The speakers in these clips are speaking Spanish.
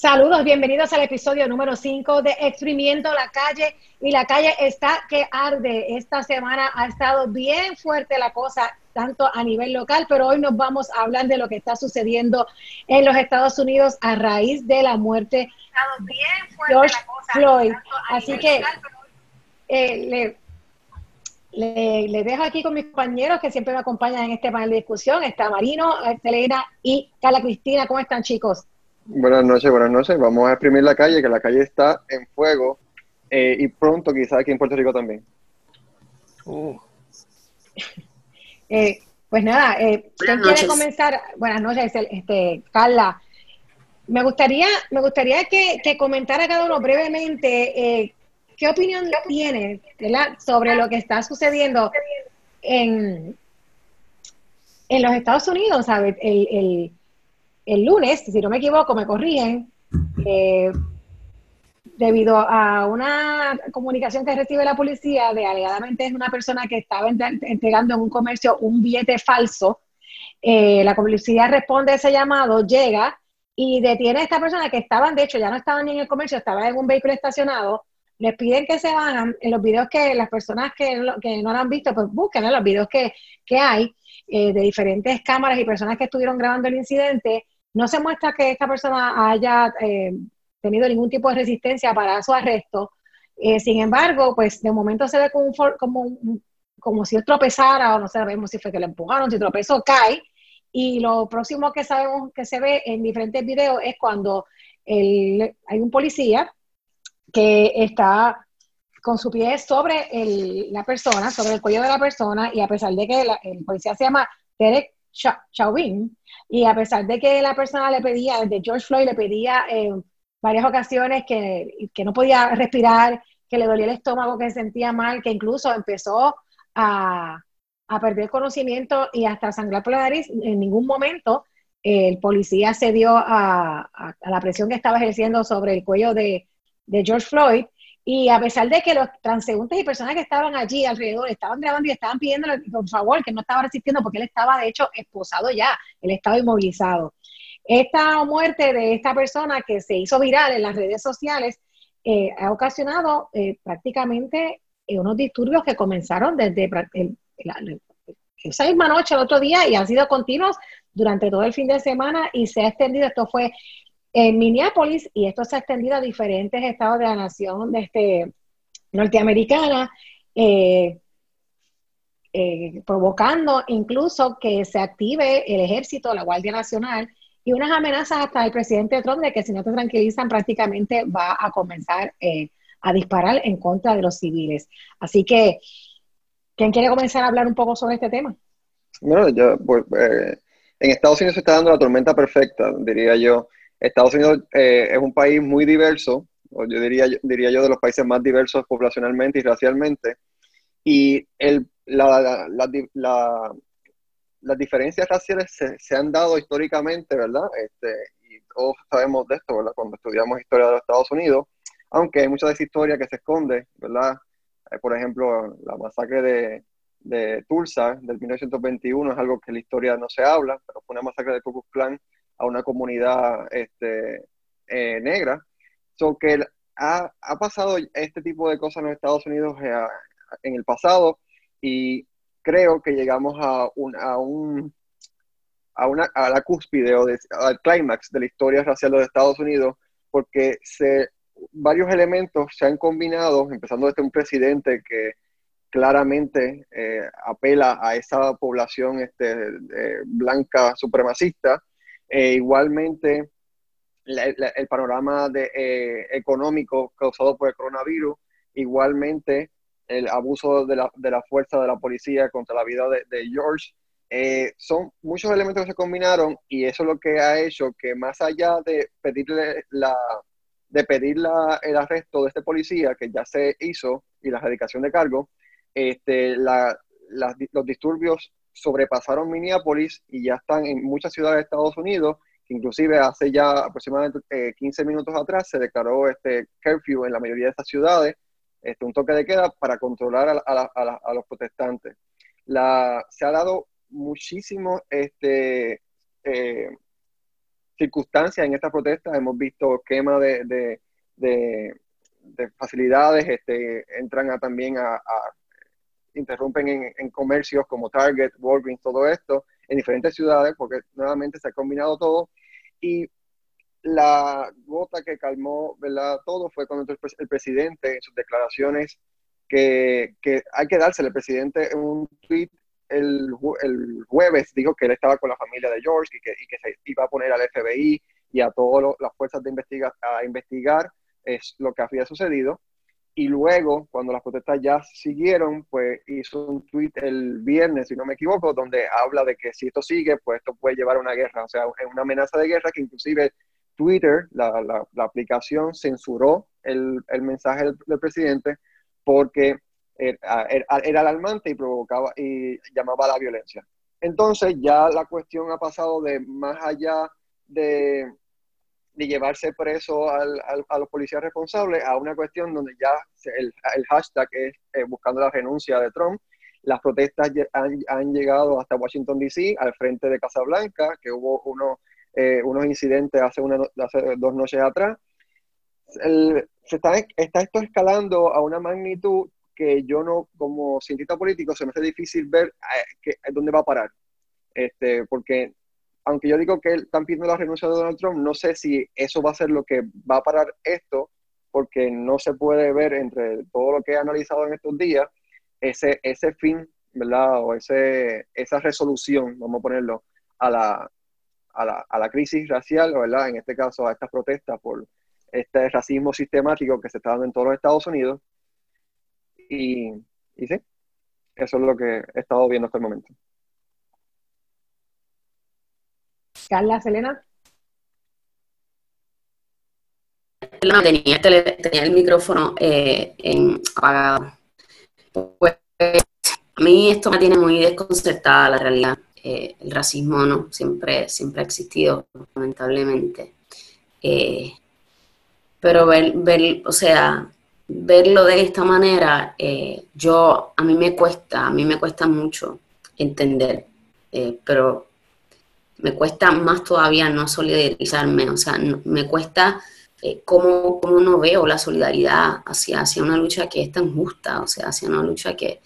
Saludos, bienvenidos al episodio número 5 de Exprimiendo la calle. Y la calle está que arde. Esta semana ha estado bien fuerte la cosa, tanto a nivel local, pero hoy nos vamos a hablar de lo que está sucediendo en los Estados Unidos a raíz de la muerte de George Floyd. Así que eh, le, le, dejo aquí con mis compañeros que siempre me acompañan en este panel de discusión. Está Marino, Selena y Carla Cristina. ¿Cómo están, chicos? Buenas noches, buenas noches. Vamos a exprimir la calle, que la calle está en fuego eh, y pronto quizás aquí en Puerto Rico también. Uh. Eh, pues nada, eh, ¿quién quiere comenzar? Buenas noches, este, Carla. Me gustaría, me gustaría que, comentara cada uno brevemente eh, qué opinión tiene sobre lo que está sucediendo en, en los Estados Unidos, ¿sabes? el, el lunes, si no me equivoco, me corrigen, eh, debido a una comunicación que recibe la policía de alegadamente es una persona que estaba entregando en un comercio un billete falso. Eh, la policía responde a ese llamado, llega y detiene a esta persona que estaban, de hecho, ya no estaban ni en el comercio, estaban en un vehículo estacionado. Les piden que se vayan. En los videos que las personas que, que no lo han visto, pues busquen en los videos que, hay eh, de diferentes cámaras y personas que estuvieron grabando el incidente no se muestra que esta persona haya eh, tenido ningún tipo de resistencia para su arresto. Eh, sin embargo, pues de momento se ve como, como, como si él tropezara, o no sabemos si fue que le empujaron, si tropezó, cae. Y lo próximo que sabemos que se ve en diferentes videos es cuando hay un policía que está con su pie sobre la persona, sobre el cuello de la persona, y a pesar de que el policía se llama Derek Chauvin, y a pesar de que la persona le pedía, de George Floyd le pedía en varias ocasiones que, no podía respirar, que le dolía el estómago, que se sentía mal, que incluso empezó a, perder conocimiento y hasta sangrar por la nariz, en ningún momento el policía cedió a, a, la presión que estaba ejerciendo sobre el cuello de, de George Floyd y a pesar de que los transeúntes y personas que estaban allí alrededor estaban grabando y estaban pidiéndole, por favor, que no estaba resistiendo porque él estaba, de hecho, esposado ya, él estaba inmovilizado. Esta muerte de esta persona que se hizo viral en las redes sociales eh, ha ocasionado eh, prácticamente eh, unos disturbios que comenzaron desde esa misma noche, el otro día, y han sido continuos durante todo el fin de semana y se ha extendido. Esto fue en Minneapolis y esto se ha extendido a diferentes estados de la nación de este, norteamericana, eh, eh, provocando incluso que se active el ejército, la Guardia Nacional y unas amenazas hasta el presidente Trump de que si no te tranquilizan prácticamente va a comenzar eh, a disparar en contra de los civiles. Así que, ¿quién quiere comenzar a hablar un poco sobre este tema? Bueno, yo, pues, en Estados Unidos se está dando la tormenta perfecta, diría yo. Estados Unidos eh, es un país muy diverso, o yo diría, diría yo de los países más diversos poblacionalmente y racialmente, y el, la, la, las diferencias raciales se, han dado históricamente, ¿verdad? Este, y todos sabemos de esto, ¿verdad? Cuando estudiamos historia de los Estados Unidos, aunque hay mucha de esa historia que se esconde, ¿verdad? Eh, por ejemplo, la masacre de, de Tulsa del 1921 es algo que en la historia no se habla, pero fue una masacre de Ku Klux Klan a una comunidad este, eh, negra. So que ha, ha, pasado este tipo de cosas en los Estados Unidos eh, en el pasado y creo que llegamos a un, a un a, una, a la cúspide o al clímax de la historia racial de los Estados Unidos porque se, varios elementos se han combinado, empezando desde un presidente que claramente eh, apela a esa población este, blanca supremacista, eh, igualmente, el panorama de, eh, económico causado por el coronavirus, igualmente el abuso de la, de la fuerza de la policía contra la vida de, George, eh, son muchos elementos que se combinaron y eso es lo que ha hecho que más allá de pedirle la de pedir la, el arresto de este policía que ya se hizo y la erradicación de cargo, este, la, los disturbios sobrepasaron Minneapolis y ya están en muchas ciudades de Estados Unidos, inclusive hace ya aproximadamente 15 eh, minutos atrás se declaró este curfew en la mayoría de estas ciudades, este, un toque de queda para controlar a, los protestantes. Se ha dado muchísimo este, eh, circunstancias en estas protestas. Hemos visto quema de, facilidades, este, entran a, también a, interrumpen en, en, comercios como Target, Walgreens, todo esto, en diferentes ciudades, porque nuevamente se ha combinado todo. Y la gota que calmó ¿verdad? todo fue cuando el, presidente en sus declaraciones que, que, hay que dársele, el presidente en un tweet el, el, jueves dijo que él estaba con la familia de George y que, y que se iba a poner al FBI y a todas las fuerzas de investiga a investigar es lo que había sucedido. Y luego, cuando las protestas ya siguieron, pues hizo un tweet el viernes, si no me equivoco, donde habla de que si esto sigue, pues esto puede llevar a una guerra, o sea, una amenaza de guerra que inclusive Twitter, la, la, aplicación, censuró el, el mensaje del, presidente porque era, era, alarmante y provocaba y llamaba a la violencia. Entonces ya la cuestión ha pasado de más allá de, de llevarse preso al, a los policías responsables a una cuestión donde ya el, el hashtag es eh, buscando la renuncia de Trump. Las protestas han, han, llegado hasta Washington, D.C., al frente de Casa Blanca, que hubo uno eh, unos incidentes hace, una, hace dos noches atrás. se está, está esto escalando a una magnitud que yo no, como cientista político, se me hace difícil ver eh, que, dónde va a parar. Este, porque aunque yo digo que están pidiendo la renuncia de Donald Trump, no sé si eso va a ser lo que va a parar esto, porque no se puede ver entre todo lo que he analizado en estos días, ese, ese fin, ¿verdad? O ese, esa resolución, vamos a ponerlo, a la, a la, a la crisis racial, ¿verdad? En este caso a estas protestas por este racismo sistemático que se está dando en todos los Estados Unidos. Y, y sí, eso es lo que he estado viendo hasta el momento. Carla, Selena. tenía, el micrófono eh, apagado. Pues a mí esto me tiene muy desconcertada la realidad. Eh, el racismo no siempre, siempre ha existido, lamentablemente. Eh, pero ver, ver, o sea, verlo de esta manera, yo, a mí me cuesta, a mí me cuesta mucho entender, pero me cuesta más todavía no solidarizarme, o sea, me cuesta cómo, cómo, no veo la solidaridad hacia, hacia una lucha que es tan justa, o sea, hacia una lucha que,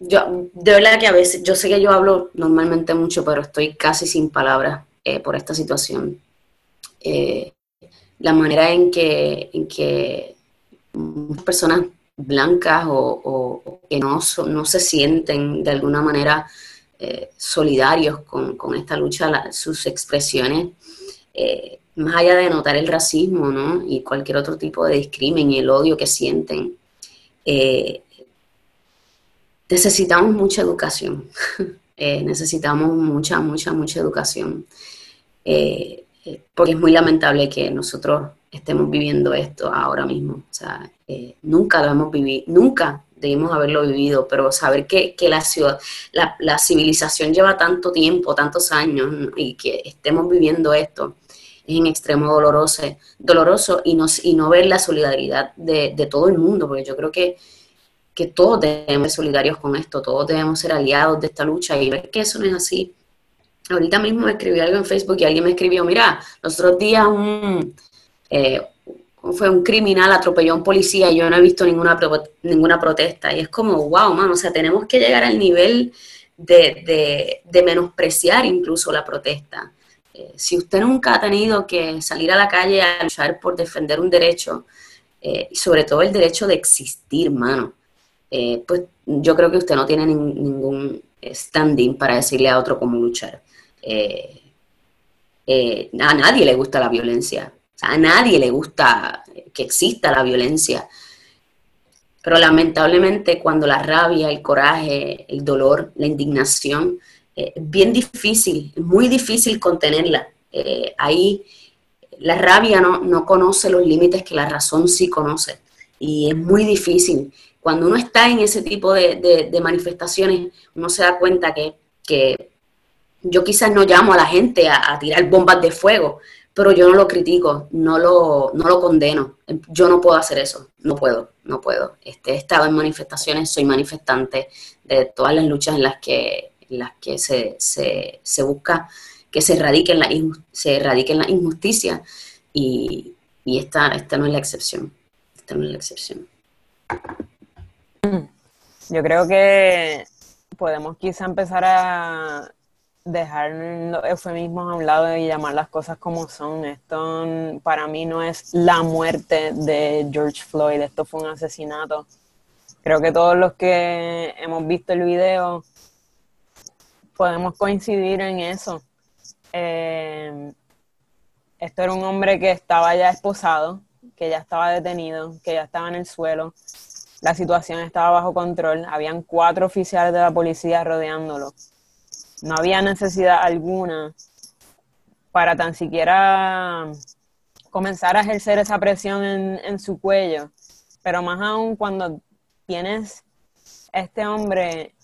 yo, de verdad que a veces, yo sé que yo hablo normalmente mucho, pero estoy casi sin palabras eh, por esta situación. Eh, la manera en que, en que personas blancas o, que no, no se sienten de alguna manera eh, solidarios con, esta lucha, sus expresiones, más allá de notar el racismo ¿no? y cualquier otro tipo de discrimen y el odio que sienten, necesitamos mucha educación, eh, necesitamos mucha, mucha, mucha educación, eh, eh, porque es muy lamentable que nosotros estemos viviendo esto ahora mismo. Nunca lo hemos vivido, nunca debimos haberlo vivido, pero saber que, la, ciudad, la, civilización lleva tanto tiempo, tantos años, y que estemos viviendo esto, es en extremo doloroso, doloroso y, no, y no ver la solidaridad de, de todo el mundo, porque yo creo que que todos debemos ser solidarios con esto, todos debemos ser aliados de esta lucha y ver que eso no es así. Ahorita mismo escribí algo en Facebook y alguien me escribió, mira, los otros días un, eh, fue un criminal atropelló a un policía y yo no he visto ninguna, ninguna protesta. Y es como, wow, mano, o sea, tenemos que llegar al nivel de, menospreciar incluso la protesta. Eh, si usted nunca ha tenido que salir a la calle a luchar por defender un derecho, eh, sobre todo el derecho de existir, mano, eh, pues yo creo que usted no tiene ningún standing para decirle a otro cómo luchar. A nadie le gusta la violencia, a nadie le gusta que exista la violencia. Pero lamentablemente cuando la rabia, el coraje, el dolor, la indignación, es bien difícil, muy difícil contenerla. ahí la rabia no, no conoce los límites que la razón sí conoce y es muy difícil cuando uno está en ese tipo de, manifestaciones, uno se da cuenta que, yo quizás no llamo a la gente a, tirar bombas de fuego, pero yo no lo critico, no lo, no lo condeno. Yo no puedo hacer eso, no puedo, no puedo. Este, he estado en manifestaciones, soy manifestante de todas las luchas en las que, las que se, busca que se erradiquen la, se erradiquen la injusticia y, y esta, esta no es la excepción. Esta no es la excepción. Yo creo que podemos quizá empezar a dejar eufemismos a un lado y llamar las cosas como son. Esto para mí no es la muerte de George Floyd, esto fue un asesinato. Creo que todos los que hemos visto el video podemos coincidir en eso. Eh, esto era un hombre que estaba ya esposado, que ya estaba detenido, que ya estaba en el suelo. La situación estaba bajo control. Habían cuatro oficiales de la policía rodeándolo no había necesidad alguna para tan siquiera comenzar a ejercer esa presión en, su cuello. Pero más aún cuando tienes este hombre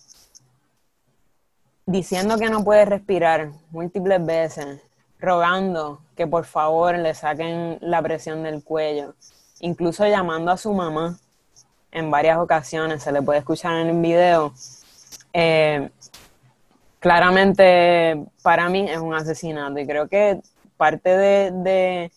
diciendo que no puede respirar múltiples veces, rogando que por favor le saquen la presión del cuello, incluso llamando a su mamá en varias ocasiones, se le puede escuchar en el video. Eh, claramente para mí es un asesinato y creo que parte de,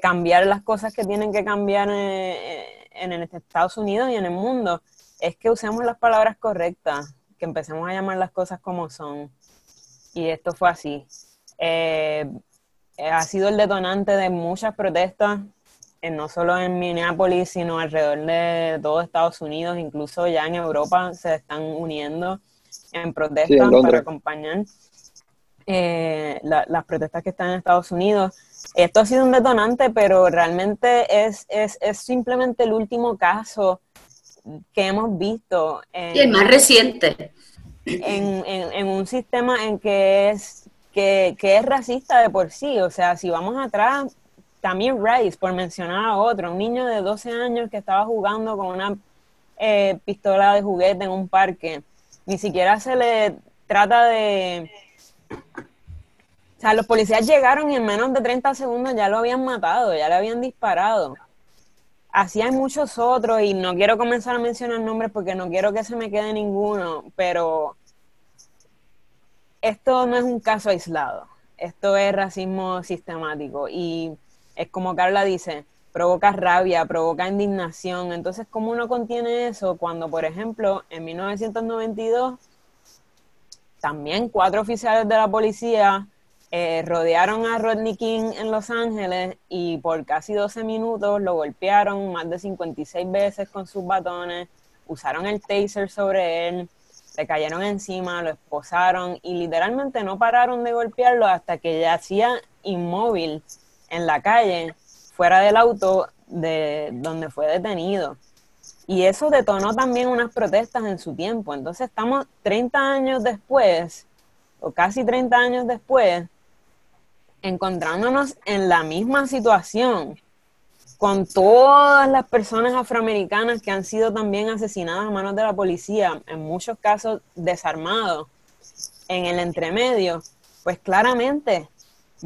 cambiar las cosas que tienen que cambiar en, en, Estados Unidos y en el mundo es que usemos las palabras correctas, que empecemos a llamar las cosas como son. Y esto fue así. Eh, ha sido el detonante de muchas protestas, eh, no solo en Minneapolis, sino alrededor de todo Estados Unidos, incluso ya en Europa se están uniendo en protestas para acompañar eh, las protestas que están en Estados Unidos. Esto ha sido un detonante, pero realmente es, es, es simplemente el último caso que hemos visto. En, y el más reciente. En, en, un sistema en que es, que, que, es racista de por sí. O sea, si vamos atrás, también Rice, por mencionar a otro, un niño de 12 años que estaba jugando con una eh, pistola de juguete en un parque ni siquiera se le trata de... O sea, los policías llegaron y en menos de 30 segundos ya lo habían matado, ya le habían disparado. Así hay muchos otros y no quiero comenzar a mencionar nombres porque no quiero que se me quede ninguno, pero esto no es un caso aislado, esto es racismo sistemático y es como Carla dice, provoca rabia, provoca indignación. Entonces, ¿cómo uno contiene eso cuando, por ejemplo, en 1992, también cuatro oficiales de la policía eh, rodearon a Rodney King en Los Ángeles y por casi 12 minutos lo golpearon más de 56 veces con sus batones, usaron el taser sobre él, le cayeron encima, lo esposaron y literalmente no pararon de golpearlo hasta que yacía inmóvil en la calle fuera del auto de donde fue detenido. Y eso detonó también unas protestas en su tiempo. Entonces estamos 30 años después, o casi 30 años después, encontrándonos en la misma situación con todas las personas afroamericanas que han sido también asesinadas a manos de la policía, en muchos casos desarmados, en el entremedio, pues claramente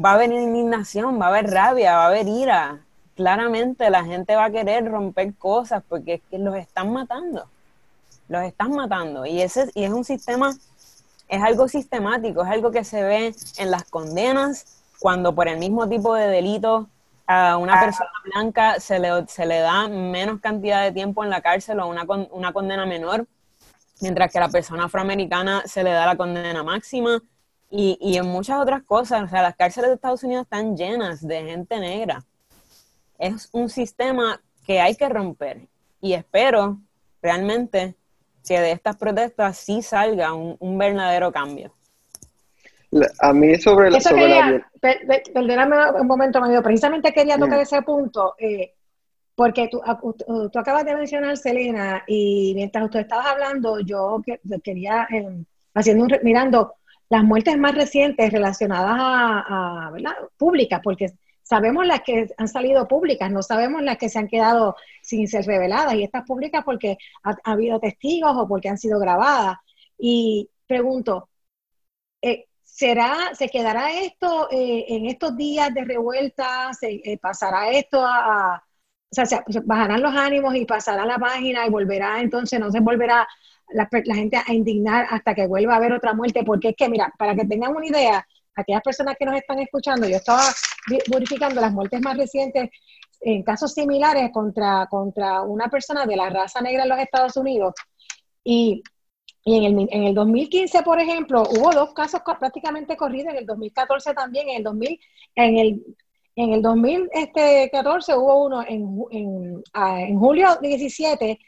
va a haber indignación, va a haber rabia, va a haber ira, claramente la gente va a querer romper cosas porque es que los están matando. Los están matando. Y, ese, y es un sistema, es algo sistemático, es algo que se ve en las condenas, cuando por el mismo tipo de delito a una persona blanca se le, se le da menos cantidad de tiempo en la cárcel o una, una condena menor, mientras que a la persona afroamericana se le da la condena máxima. Y, y en muchas otras cosas, o sea, las cárceles de Estados Unidos están llenas de gente negra es un sistema que hay que romper y espero realmente que de estas protestas sí salga un, verdadero cambio. A mí sobre, la, perdóname un momento, Mario, precisamente quería tocar ese punto, eh, porque tú, tú, acabas de mencionar, Selena, y mientras tú estabas hablando, yo quería, eh, haciendo mirando las muertes más recientes relacionadas a, ¿verdad? públicas, porque Sabemos las que han salido públicas, no sabemos las que se han quedado sin ser reveladas. Y estas públicas porque ha, habido testigos o porque han sido grabadas. Y pregunto, eh, ¿será, se quedará esto eh, en estos días de revuelta? ¿Se eh, pasará esto a, o sea, se, bajarán los ánimos y pasará la página y volverá entonces, no se volverá la, la, gente a indignar hasta que vuelva a haber otra muerte, porque es que, mira, para que tengan una idea, aquellas personas que nos están escuchando, yo estaba verificando las muertes más recientes en casos similares contra, contra una persona de la raza negra en los Estados Unidos. Y, en, el, en el 2015, por ejemplo, hubo dos casos prácticamente corridos, en el 2014 también, en el 2000, en el en el 2014 hubo uno en, en, en julio 17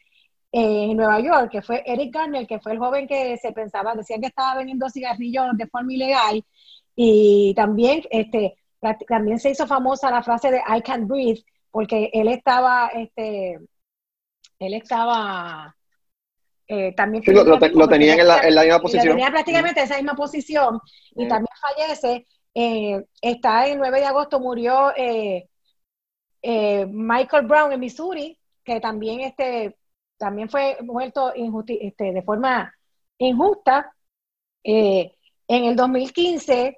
en Nueva York, que fue Eric Garner, que fue el joven que se pensaba, decían que estaba vendiendo cigarrillos de forma ilegal, y también, este, también se hizo famosa la frase de I can't breathe, porque él estaba, este, él estaba, eh, también... lo, tenía en la, en la, misma posición. Lo tenía prácticamente en esa misma posición, y también fallece, eh, está el 9 de agosto, murió eh, Michael Brown en Missouri, que también este, también fue muerto este, de forma injusta. Eh, en el 2015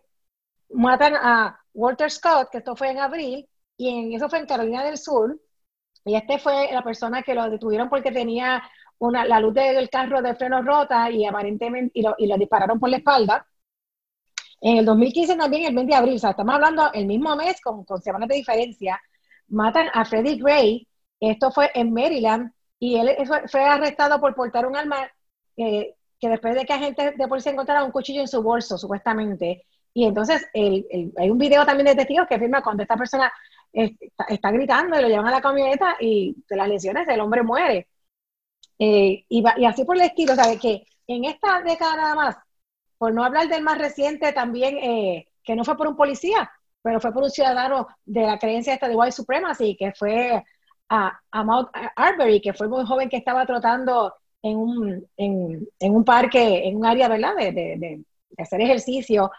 matan a Walter Scott, que esto fue en abril, y en, eso fue en Carolina del Sur, y este fue la persona que lo detuvieron porque tenía una, la luz del carro de freno rota y aparentemente y lo, y lo dispararon por la espalda. En el 2015 también, el mes de abril, o sea, estamos hablando el mismo mes con, con semanas de diferencia, matan a Freddie Gray, esto fue en Maryland, y él fue arrestado por portar un arma eh, que después de que agentes de policía encontraron un cuchillo en su bolso, supuestamente. Y entonces hay un video también de testigos que afirma cuando esta persona está, gritando y lo llevan a la camioneta y de las lesiones el hombre muere. Eh, y, y, así por el estilo, ¿sabe? Que en esta década nada más, por no hablar del más reciente también, eh, que no fue por un policía, pero fue por un ciudadano de la creencia esta de white supremacy, que fue a, Mount Arbery, que fue muy joven que estaba trotando en un, en, un parque, en un área, ¿verdad?, de, de, hacer ejercicio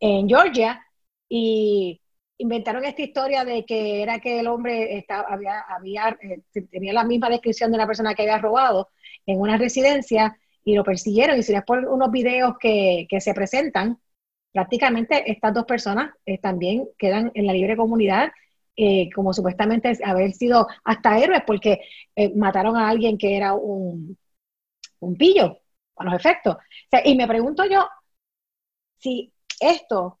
en Georgia, y inventaron esta historia de que era que el hombre estaba, había, había eh, tenía la misma descripción de la persona que había robado en una residencia y lo persiguieron. Y si después unos videos que, que se presentan, prácticamente estas dos personas eh, también quedan en la libre comunidad eh, como supuestamente haber sido hasta héroes porque eh, mataron a alguien que era un, un pillo, a los efectos. y me pregunto yo si esto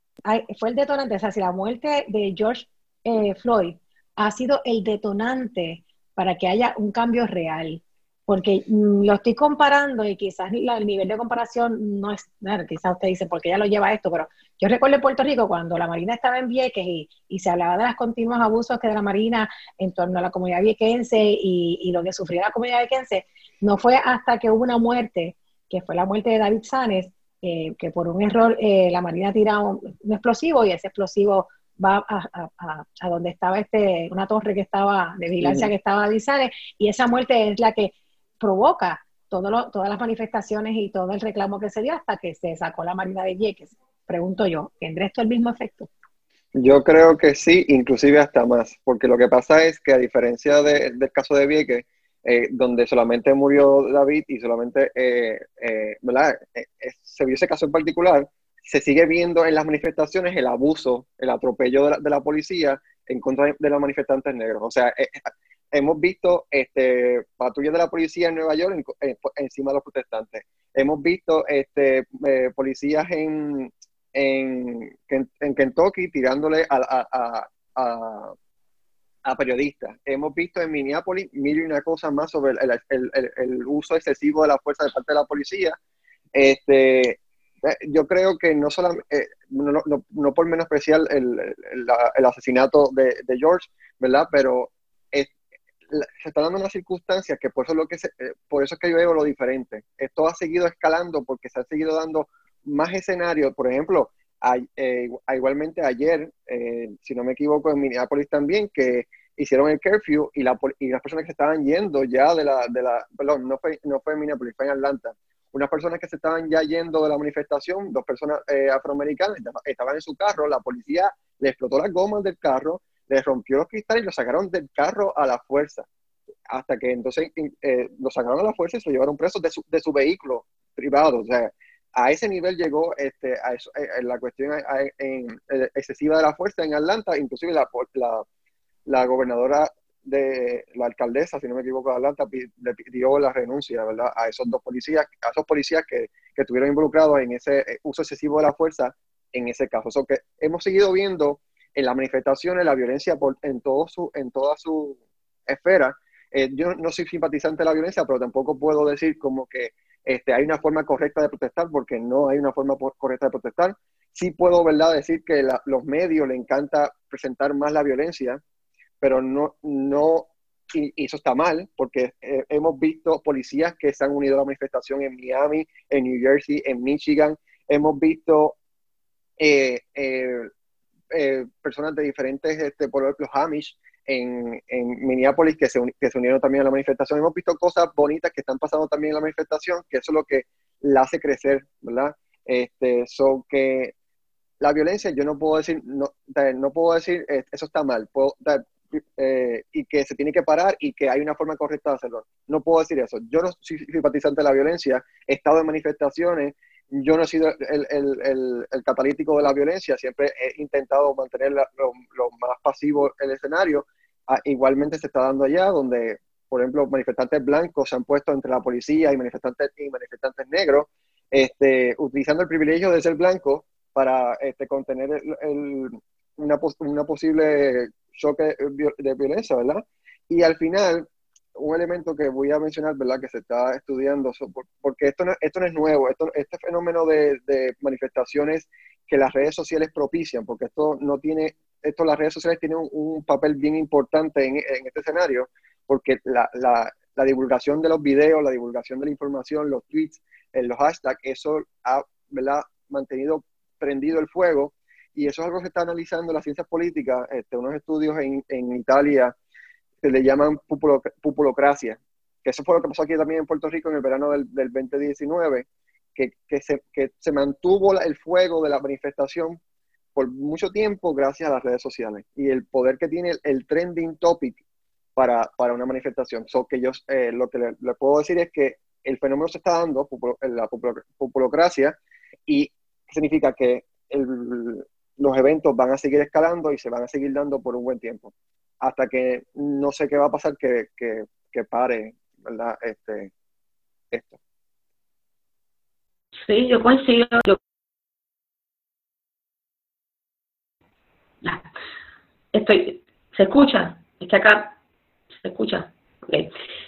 fue el detonante, o sea, si la muerte de George eh, Floyd ha sido el detonante para que haya un cambio real porque mm, lo estoy comparando y quizás el nivel de comparación no es, quizás usted dice, porque ella lo lleva esto, pero yo recuerdo en Puerto Rico cuando la Marina estaba en Vieques y, se hablaba de los continuos abusos que de la Marina en torno a la comunidad viequense y, lo que sufría la comunidad viequense, no fue hasta que hubo una muerte, que fue la muerte de David Sanes, eh, que por un error eh, la Marina tira un, explosivo y ese explosivo va a, donde estaba este, una torre que estaba de vigilancia que estaba David Sanes, y esa muerte es la que provoca todo todas las manifestaciones y todo el reclamo que se dio hasta que se sacó la Marina de Vieques. Pregunto yo, ¿tendrá esto el mismo efecto? Yo creo que sí, inclusive hasta más, porque lo que pasa es que a diferencia del caso de Vieques, eh, donde solamente murió David y solamente eh, eh, se vio ese caso en particular, se sigue viendo en las manifestaciones el abuso, el atropello de la, de la policía en contra de los manifestantes negros. O sea, hemos visto este, patrullas de la policía en Nueva York encima de los protestantes. Hemos visto este, eh, policías en, en, en, Kentucky tirándole a, a, a, periodistas. Hemos visto en Minneapolis mil y una cosa más sobre el, el, uso excesivo de la fuerza de parte de la policía. Este, eh, yo creo que no solamente, eh, no, no, no, por menospreciar el, asesinato de, de, George, ¿verdad? Pero se está dando una circunstancia que por eso, lo que eh, por eso es que yo veo lo diferente. Esto ha seguido escalando porque se ha seguido dando más escenarios. Por ejemplo, eh, igualmente ayer, eh, si no me equivoco, en Minneapolis también, que hicieron el curfew y, la, y las personas que estaban yendo ya de la, de la perdón, no fue, no fue en Minneapolis, fue en Atlanta. Unas personas que se estaban ya yendo de la manifestación, dos personas afroamericanas, estaban en su carro, la policía le explotó las gomas del carro, le rompió los cristales y lo sacaron del carro a la fuerza. Hasta que entonces eh, lo sacaron a la fuerza y se lo llevaron preso de su, de su vehículo privado. O sea, a ese nivel llegó este, a eso, eh, la cuestión eh, excesiva de la fuerza en Atlanta, inclusive la, la, la, gobernadora de la alcaldesa, si no me equivoco, de Atlanta, le pidió la renuncia, ¿verdad? A esos dos policías, a esos policías que, que estuvieron involucrados en ese uso excesivo de la fuerza en ese caso. So que hemos seguido viendo en las manifestaciones la violencia en, todo su, en toda su esfera. Eh, yo no soy simpatizante de la violencia, pero tampoco puedo decir como que este, hay una forma correcta de protestar, porque no hay una forma correcta de protestar. Sí puedo, ¿verdad?, decir que los medios le encanta presentar más la violencia, pero no, no y, eso está mal, porque eh, hemos visto policías que se han unido a la manifestación en Miami, en New Jersey, en Michigan, hemos visto eh, eh, personas de diferentes, este, por ejemplo, Hamish, en, en Minneapolis, que se, que se unieron también a la manifestación. Hemos visto cosas bonitas que están pasando también en la manifestación, que eso es lo que la hace crecer, ¿verdad? Este, so que la violencia, yo no puedo decir, no, no puedo decir, eso está mal, puedo, eh, y que se tiene que parar y que hay una forma correcta de hacerlo. No puedo decir eso. Yo no soy simpatizante de la violencia, he estado en manifestaciones, yo no he sido el, el, el, catalítico de la violencia, siempre he intentado mantener lo, más pasivo el escenario. Ah, igualmente se está dando allá, donde, por ejemplo, manifestantes blancos se han puesto entre la policía y manifestantes, y manifestantes negros, este, utilizando el privilegio de ser blanco para este, contener una, una posible choque de violencia, ¿verdad? Y al final, un elemento que voy a mencionar, ¿verdad? Que se está estudiando, porque esto no, esto no es nuevo, esto, este fenómeno de, manifestaciones que las redes sociales propician, porque esto no tiene, esto las redes sociales tienen un, papel bien importante en, este escenario, porque la, la, divulgación de los videos, la divulgación de la información, los tweets, eh, los hashtags, eso ha, ¿verdad? Mantenido prendido el fuego y eso es algo que se está analizando en las ciencias políticas, este, unos estudios en, en Italia que le llaman pupulocracia, que eso fue lo que pasó aquí también en Puerto Rico en el verano del, del 2019, que, que, se, que se mantuvo el fuego de la manifestación por mucho tiempo gracias a las redes sociales y el poder que tiene el, trending topic para, para, una manifestación. So que yo eh, lo que le, puedo decir es que el fenómeno se está dando, la pupulocracia, y significa que el, los eventos van a seguir escalando y se van a seguir dando por un buen tiempo. Hasta que no sé qué va a pasar que, que, pare, ¿verdad? Este, esto. Sí, yo coincido. Estoy, ¿se escucha? Es que acá se escucha.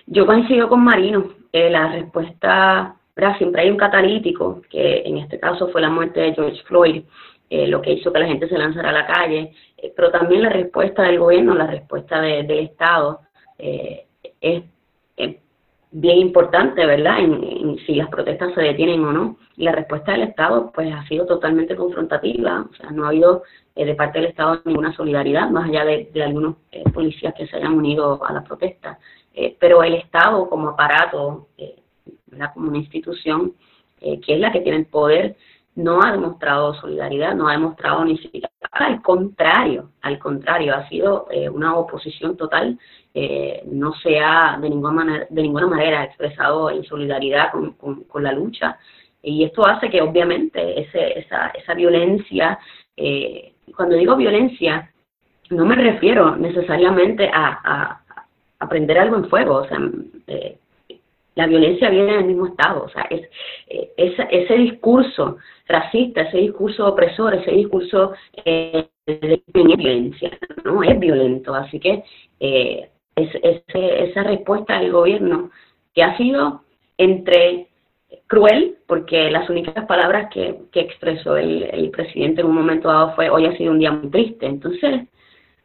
Yo coincido con Marino. Eh, la respuesta, siempre hay un catalítico, que en este caso fue la muerte de George Floyd, eh, lo que hizo que la gente se lanzara a la calle, eh, pero también la respuesta del gobierno, la respuesta del Estado eh, es, bien importante, ¿verdad? En, si las protestas se detienen o no. Y la respuesta del Estado, pues, ha sido totalmente confrontativa, o sea, no ha habido de parte del Estado ninguna solidaridad, más allá de, de algunos policías que se hayan unido a la protesta. pero el Estado como aparato, ¿verdad? Como una institución que es la que tiene el poder no ha demostrado solidaridad, no ha demostrado ni siquiera, al contrario, al contrario, ha sido eh, una oposición total, eh, no se ha de ninguna manera, de ninguna manera expresado en solidaridad con, la lucha, y esto hace que obviamente ese, esa, esa violencia, eh, cuando digo violencia, no me refiero necesariamente a, a, prender algo en fuego, o sea, la violencia viene del mismo Estado, o sea, es, ese discurso racista, ese discurso opresor, ese discurso eh, de violencia, ¿no? Es violento. Así que eh, es, esa respuesta del gobierno que ha sido entre cruel, porque las únicas palabras que, que expresó el, el presidente en un momento dado fue hoy ha sido un día muy triste. Entonces,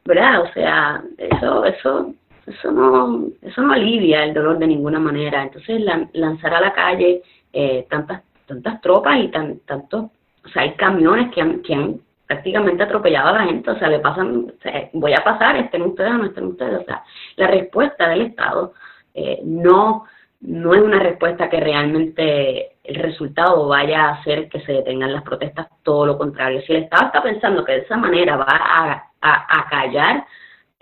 ¿verdad? O sea, eso, eso, eso no, eso no alivia el dolor de ninguna manera. Entonces, lanzar a la calle eh, tantas tantas tropas y tan, tantos, o sea, hay camiones que han, que prácticamente atropellado a la gente, o sea, le pasan, voy a pasar, estén ustedes o no estén ustedes, o sea, la respuesta del Estado eh, no, no es una respuesta que realmente el resultado vaya a hacer que se detengan las protestas, todo lo contrario. Si el Estado está pensando que de esa manera va a, a, callar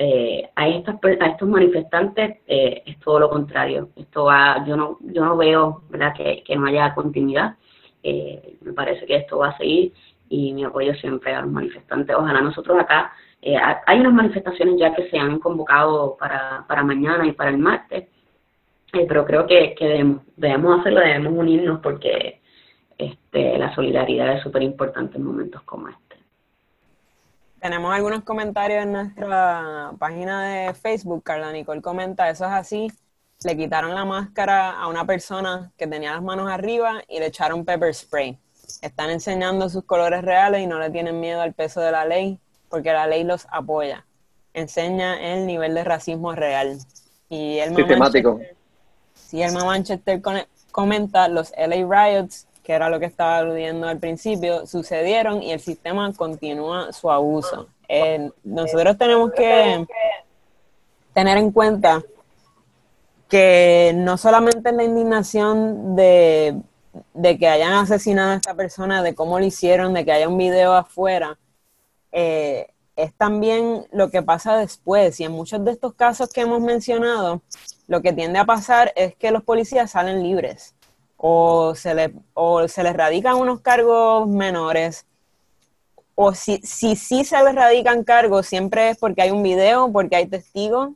eh, a, estas, a estos manifestantes, eh, es todo lo contrario. Esto va, yo no, yo no veo ¿verdad? Que, que no haya continuidad. Eh, me parece que esto va a seguir y mi apoyo siempre a los manifestantes. Ojalá nosotros acá, eh, hay unas manifestaciones ya que se han convocado para, para mañana y para el martes, eh, pero creo que, que debemos, debemos hacerlo, debemos unirnos porque este, la solidaridad es súper importante en momentos como este. Tenemos algunos comentarios en nuestra página de Facebook. Carla Nicole comenta, eso es así. Le quitaron la máscara a una persona que tenía las manos arriba y le echaron pepper spray. Están enseñando sus colores reales y no le tienen miedo al peso de la ley porque la ley los apoya. Enseña el nivel de racismo real. Y el Sistemático. Sí, el Manchester comenta los LA riots que era lo que estaba aludiendo al principio, sucedieron y el sistema continúa su abuso. Eh, nosotros tenemos que tener en cuenta que no solamente la indignación de, que hayan asesinado a esta persona, de cómo lo hicieron, de que haya un video afuera, eh, es también lo que pasa después. Y en muchos de estos casos que hemos mencionado, lo que tiende a pasar es que los policías salen libres o se le, o se les radican unos cargos menores, o si sí si, se les radican cargos, siempre es porque hay un video, porque hay testigos.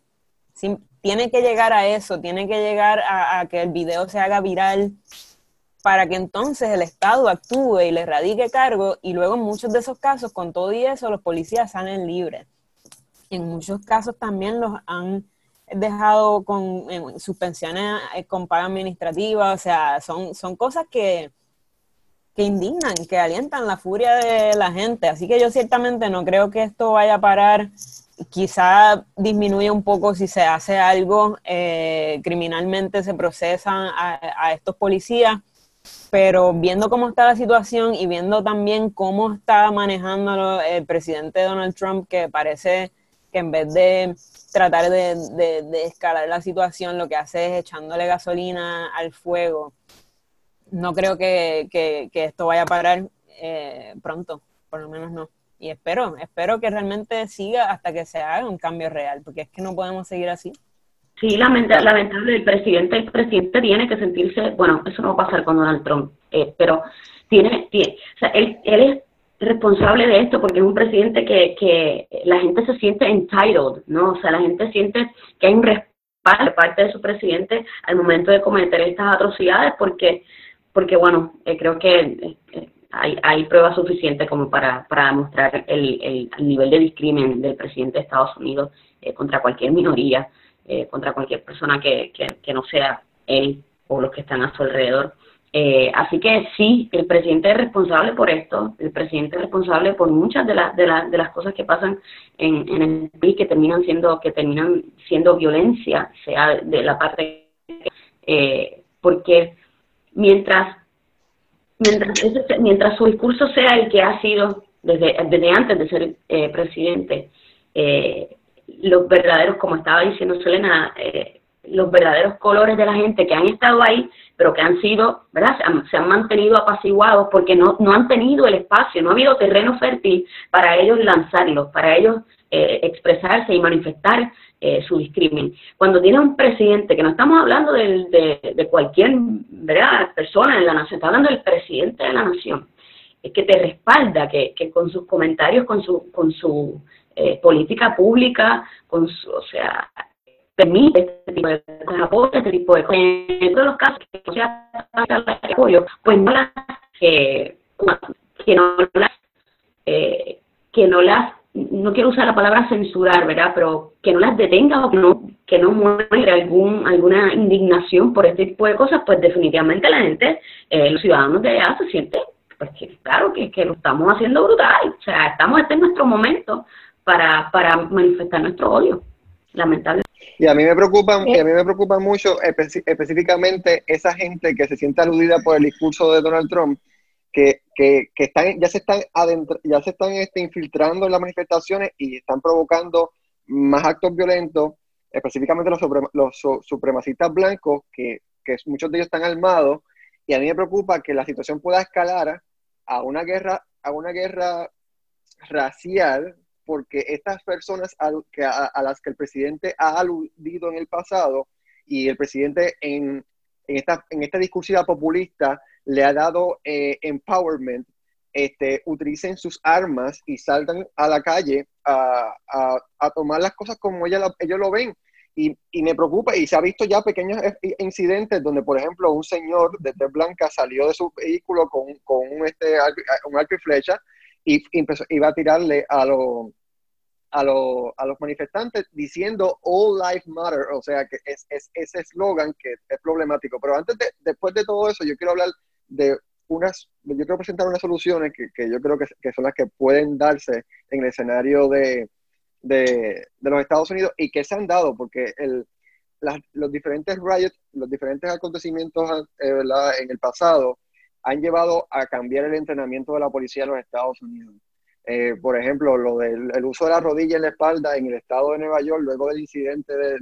tiene que llegar a eso, tiene que llegar a, que el video se haga viral para que entonces el Estado actúe y le radique cargo y luego en muchos de esos casos, con todo y eso, los policías salen libres. En muchos casos también los han dejado con suspensiones eh, con paga administrativa, o sea, son, son cosas que, que indignan, que alientan la furia de la gente. Así que yo ciertamente no creo que esto vaya a parar. Quizá disminuye un poco si se hace algo, eh, criminalmente se procesan a, a, estos policías, pero viendo cómo está la situación y viendo también cómo está manejando el presidente Donald Trump, que parece que en vez de tratar de, escalar la situación, lo que hace es echándole gasolina al fuego. No creo que, esto vaya a parar eh, pronto, por lo menos no. Y espero, espero que realmente siga hasta que se haga un cambio real, porque es que no podemos seguir así. Sí, lamentable, el presidente, el presidente tiene que sentirse, bueno, eso no va a pasar con Donald Trump, eh, pero tiene, tiene él es responsable de esto porque es un presidente que, que la gente se siente entitled, ¿no? O sea, la gente siente que hay un respaldo de parte de su presidente al momento de cometer estas atrocidades porque, porque bueno, eh, creo que eh, hay, hay pruebas suficientes como para, para demostrar el, el, nivel de discrimen del presidente de Estados Unidos eh, contra cualquier minoría, contra cualquier persona que, que, que no sea él o los que están a su alrededor. Eh, así que sí, el presidente es responsable por esto, el presidente es responsable por muchas de, las de, de las cosas que pasan en, en el país que terminan siendo que terminan siendo violencia, sea de la parte eh, porque mientras mientras mientras su discurso sea el que ha sido desde, desde antes de ser eh, presidente, eh, los verdaderos, como estaba diciendo Selena, eh, los verdaderos colores de la gente que han estado ahí, pero que han sido, ¿verdad? Se han, mantenido apaciguados porque no, no han tenido el espacio, no ha habido terreno fértil para ellos lanzarlos, para ellos eh, expresarse y manifestar eh, su discrimen. Cuando tiene un presidente, que no estamos hablando de, de, cualquier ¿verdad? persona en la nación, está hablando del presidente de la nación, que te respalda, que, que con sus comentarios, con su, con su eh, política pública, con su, o sea, permite este tipo de apoyo, este tipo de cosas. En todos los casos sea apoyo, pues no las, que, no las, eh, que no las, no quiero usar la palabra censurar, ¿verdad? Pero que no las detenga o que no, que no muestre algún, alguna indignación por este tipo de cosas, pues definitivamente la gente, eh, los ciudadanos de allá se sienten, pues que claro que, lo estamos haciendo brutal, o sea, estamos, este en nuestro momento para, para manifestar nuestro odio, lamentable. Y a mí me preocupa, a mí me preocupa mucho específicamente esa gente que se siente aludida por el discurso de Donald Trump, que, que, que están, ya se están adentro, ya se están este, infiltrando en las manifestaciones y están provocando más actos violentos, específicamente los, los supremacistas blancos, que, que muchos de ellos están armados, y a mí me preocupa que la situación pueda escalar a una guerra, a una guerra racial porque estas personas a, las que el presidente ha aludido en el pasado y el presidente en, esta, en esta discursiva populista le ha dado eh, empowerment, este, utilicen sus armas y salgan a la calle a, tomar las cosas como ellos lo ven. y, y, me preocupa, y se ha visto ya pequeños incidentes donde, por ejemplo, un señor de tez blanca salió de su vehículo con, con un, este, un arco y flecha y empezó, iba a tirarle a, lo, a, lo, a los manifestantes diciendo All Life Matter, o sea, que es, es ese eslogan que es problemático. Pero antes de, después de todo eso, yo quiero hablar de unas, yo quiero presentar unas soluciones que, que yo creo que, que, son las que pueden darse en el escenario de, de, de, los Estados Unidos y que se han dado, porque el, los diferentes riots, los diferentes acontecimientos eh, en el pasado han llevado a cambiar el entrenamiento de la policía en los Estados Unidos. Eh, por ejemplo, lo del el uso de la rodilla en la espalda en el estado de Nueva York, luego del incidente de,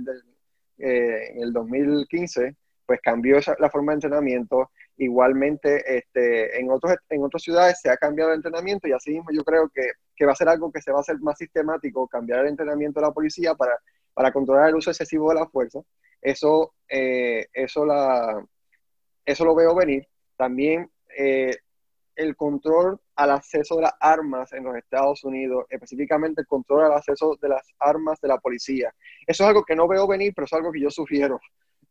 eh, el 2015, pues cambió esa, la forma de entrenamiento. Igualmente, este, en, otros, en otras ciudades se ha cambiado el entrenamiento y así mismo yo creo que, que va a ser algo que se va a hacer más sistemático, cambiar el entrenamiento de la policía para, para controlar el uso excesivo de la fuerza. Eso, eh, eso, la, eso lo veo venir. También eh, el control al acceso de las armas en los Estados Unidos, específicamente el control al acceso de las armas de la policía. Eso es algo que no veo venir, pero es algo que yo sugiero,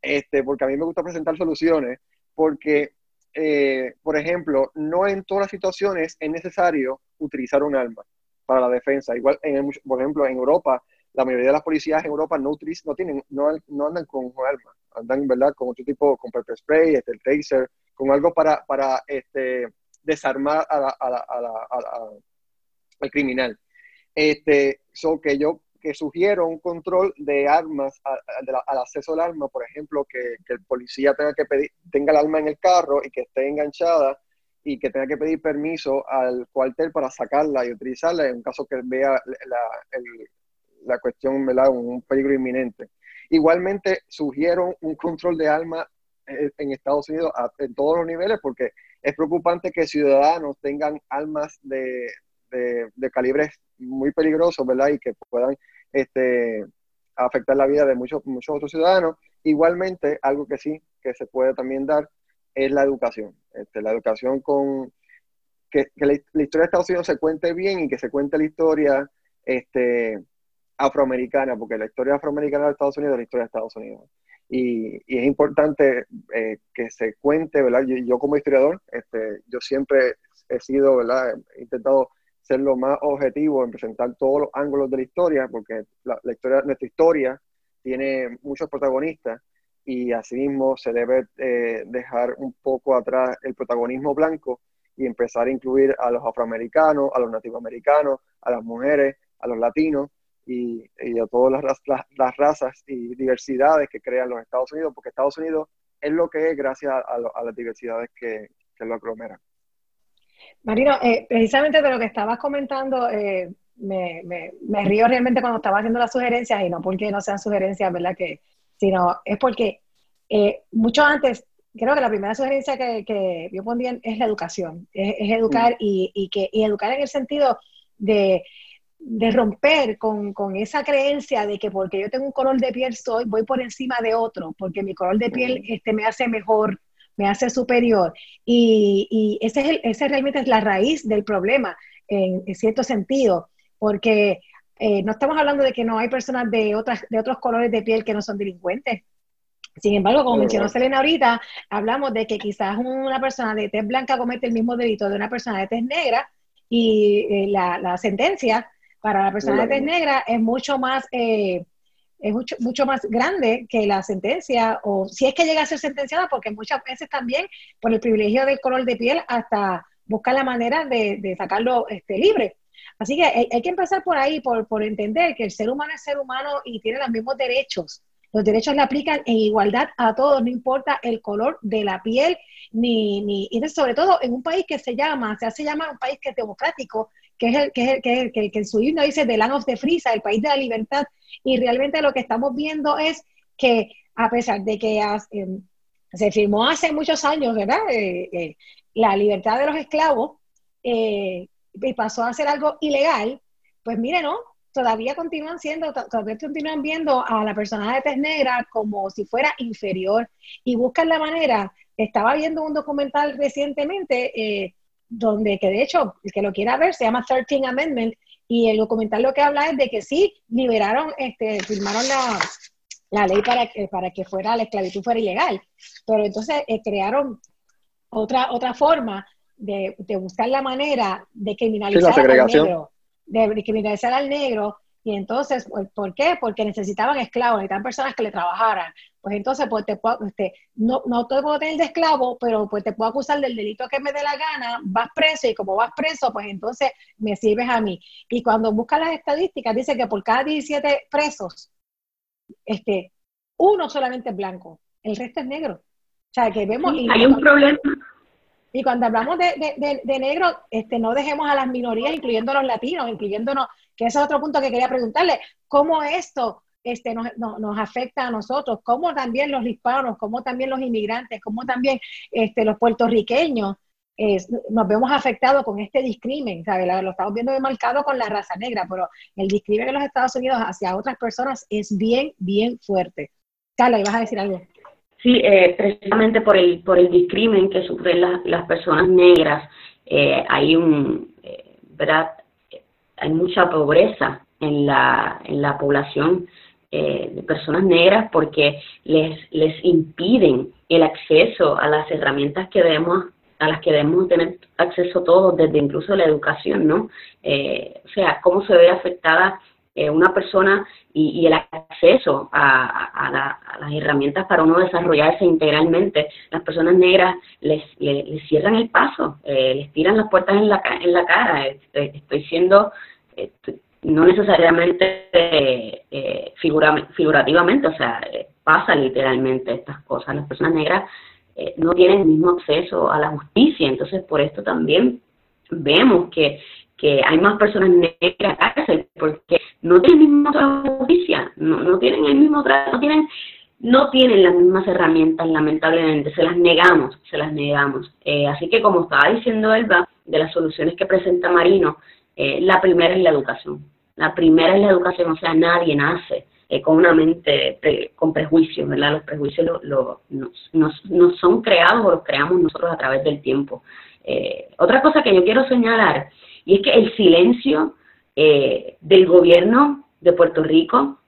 este, porque a mí me gusta presentar soluciones, porque, eh, por ejemplo, no en todas las situaciones es necesario utilizar un arma para la defensa. Igual, por ejemplo, en Europa, la mayoría de las policías en Europa no, no, tienen, no, no andan con un arma, andan, ¿verdad?, con otro tipo, con pepper spray, este, el taser, con algo para, para este, desarmar a al criminal. Este, so que yo que sugiero un control de armas, al acceso al arma, por ejemplo, que, que, el policía tenga que pedir, tenga el arma en el carro y que esté enganchada y que tenga que pedir permiso al cuartel para sacarla y utilizarla en caso que vea la, la cuestión, ¿verdad? un peligro inminente. Igualmente, sugiero un control de armas en Estados Unidos en todos los niveles porque es preocupante que ciudadanos tengan armas de, de, calibres muy peligrosos, ¿verdad? Y que puedan este, afectar la vida de muchos, muchos otros ciudadanos. Igualmente, algo que sí, que se puede también dar, es la educación. Este, la educación con que, la, historia de Estados Unidos se cuente bien y que se cuente la historia este, afroamericana, porque la historia afroamericana de Estados Unidos es la historia de Estados Unidos. Y, es importante eh, que se cuente, ¿verdad? Yo, como historiador, este, yo siempre he sido, ¿verdad? He intentado ser lo más objetivo en presentar todos los ángulos de la historia, porque la, historia, nuestra historia tiene muchos protagonistas y asimismo se debe eh, dejar un poco atrás el protagonismo blanco y empezar a incluir a los afroamericanos, a los nativoamericanos, a las mujeres, a los latinos, y, a todas las, las, razas y diversidades que crean los Estados Unidos, porque Estados Unidos es lo que es gracias a, las diversidades que, lo aglomeran. Marino, eh, precisamente de lo que estabas comentando, eh, me, me, río realmente cuando estaba haciendo las sugerencias, y no porque no sean sugerencias, ¿verdad? Que, sino es porque eh, mucho antes, creo que la primera sugerencia que, que yo pondría es la educación, es, educar mm. y, y, que, y educar en el sentido de de romper con, esa creencia de que porque yo tengo un color de piel soy, voy por encima de otro, porque mi color de piel este, me hace mejor, me hace superior. Y, y ese, es el, ese realmente es la raíz del problema, en, cierto sentido, porque eh, no estamos hablando de que no hay personas de, otras, de otros colores de piel que no son delincuentes. Sin embargo, como mencionó Selena ahorita, hablamos de que quizás una persona de tez blanca comete el mismo delito de una persona de tez negra y eh, la, la sentencia para la persona de tez negra es mucho más eh, es mucho, mucho más grande que la sentencia, o si es que llega a ser sentenciada, porque muchas veces también por el privilegio del color de piel hasta buscar la manera de, sacarlo este, libre. Así que hay, que empezar por ahí, por, por entender que el ser humano es ser humano y tiene los mismos derechos. Los derechos le aplican en igualdad a todos, no importa el color de la piel, ni, ni y sobre todo en un país que se llama, se hace llamar un país que es democrático, que es el que, es que, que, que en su himno dice The Land of the Free, el país de la libertad, y realmente lo que estamos viendo es que a pesar de que em, se firmó hace muchos años, ¿verdad? Eh, eh, la libertad de los esclavos eh, y pasó a ser algo ilegal, pues mire, ¿no? Todavía continúan siendo, todavía continúan viendo a la persona de tez negra como si fuera inferior y buscan la manera. Estaba viendo un documental recientemente donde que de hecho, el que lo quiera ver, se llama 13 Amendment, y el documental lo que habla es de que sí, liberaron, este, firmaron la, la ley para que, para que fuera la esclavitud fuera ilegal. Pero entonces eh, crearon otra, otra forma de, buscar la manera de criminalizar al negro, de criminalizar al negro y entonces, ¿por qué? Porque necesitaban esclavos, necesitaban personas que le trabajaran. Pues entonces, pues te puedo, este, no, no te puedo tener de esclavo, pero pues te puedo acusar del delito que me dé la gana, vas preso y como vas preso, pues entonces me sirves a mí. Y cuando buscas las estadísticas, dice que por cada 17 presos, este, uno solamente es blanco, el resto es negro. O sea, que vemos... hay un problema. Y cuando hablamos de, de, de, negro, este, no dejemos a las minorías, incluyendo a los latinos, incluyéndonos que ese es otro punto que quería preguntarle, ¿cómo esto este, nos, nos, afecta a nosotros? ¿Cómo también los hispanos, cómo también los inmigrantes, cómo también este, los puertorriqueños nos vemos afectados con este discrimen? ¿sabe? Lo, estamos viendo demarcado con la raza negra, pero el discrimen en los Estados Unidos hacia otras personas es bien, bien fuerte. Carla, ¿ibas a decir algo? Sí, eh, precisamente por el, por el discrimen que sufren las, las personas negras, eh, hay un, eh, ¿verdad? hay mucha pobreza en la, en la población eh, de personas negras porque les, les impiden el acceso a las herramientas que debemos a las que debemos tener acceso todos, desde incluso la educación, ¿no? O sea, cómo se ve afectada eh, una persona y, el acceso a, las herramientas para uno desarrollarse integralmente. Las personas negras les, cierran el paso, eh, les tiran las puertas en la, en la cara. Estoy, siendo, no necesariamente eh, figurativamente, o sea, pasa literalmente estas cosas. Las personas negras no tienen el mismo acceso a la justicia, entonces por esto también vemos que que hay más personas negras cárcel porque no tienen el mismo trato de justicia, no, no tienen el mismo trato, no tienen, no tienen las mismas herramientas, lamentablemente, se las negamos, se las negamos. Eh, así que como estaba diciendo Elba, de las soluciones que presenta Marino, eh, la primera es la educación. La primera es la educación, o sea, nadie nace eh, con una mente con prejuicios, ¿verdad? Los prejuicios lo, nos, nos, nos, son creados o los creamos nosotros a través del tiempo. otra cosa que yo quiero señalar y es que el silencio eh, del gobierno de Puerto Rico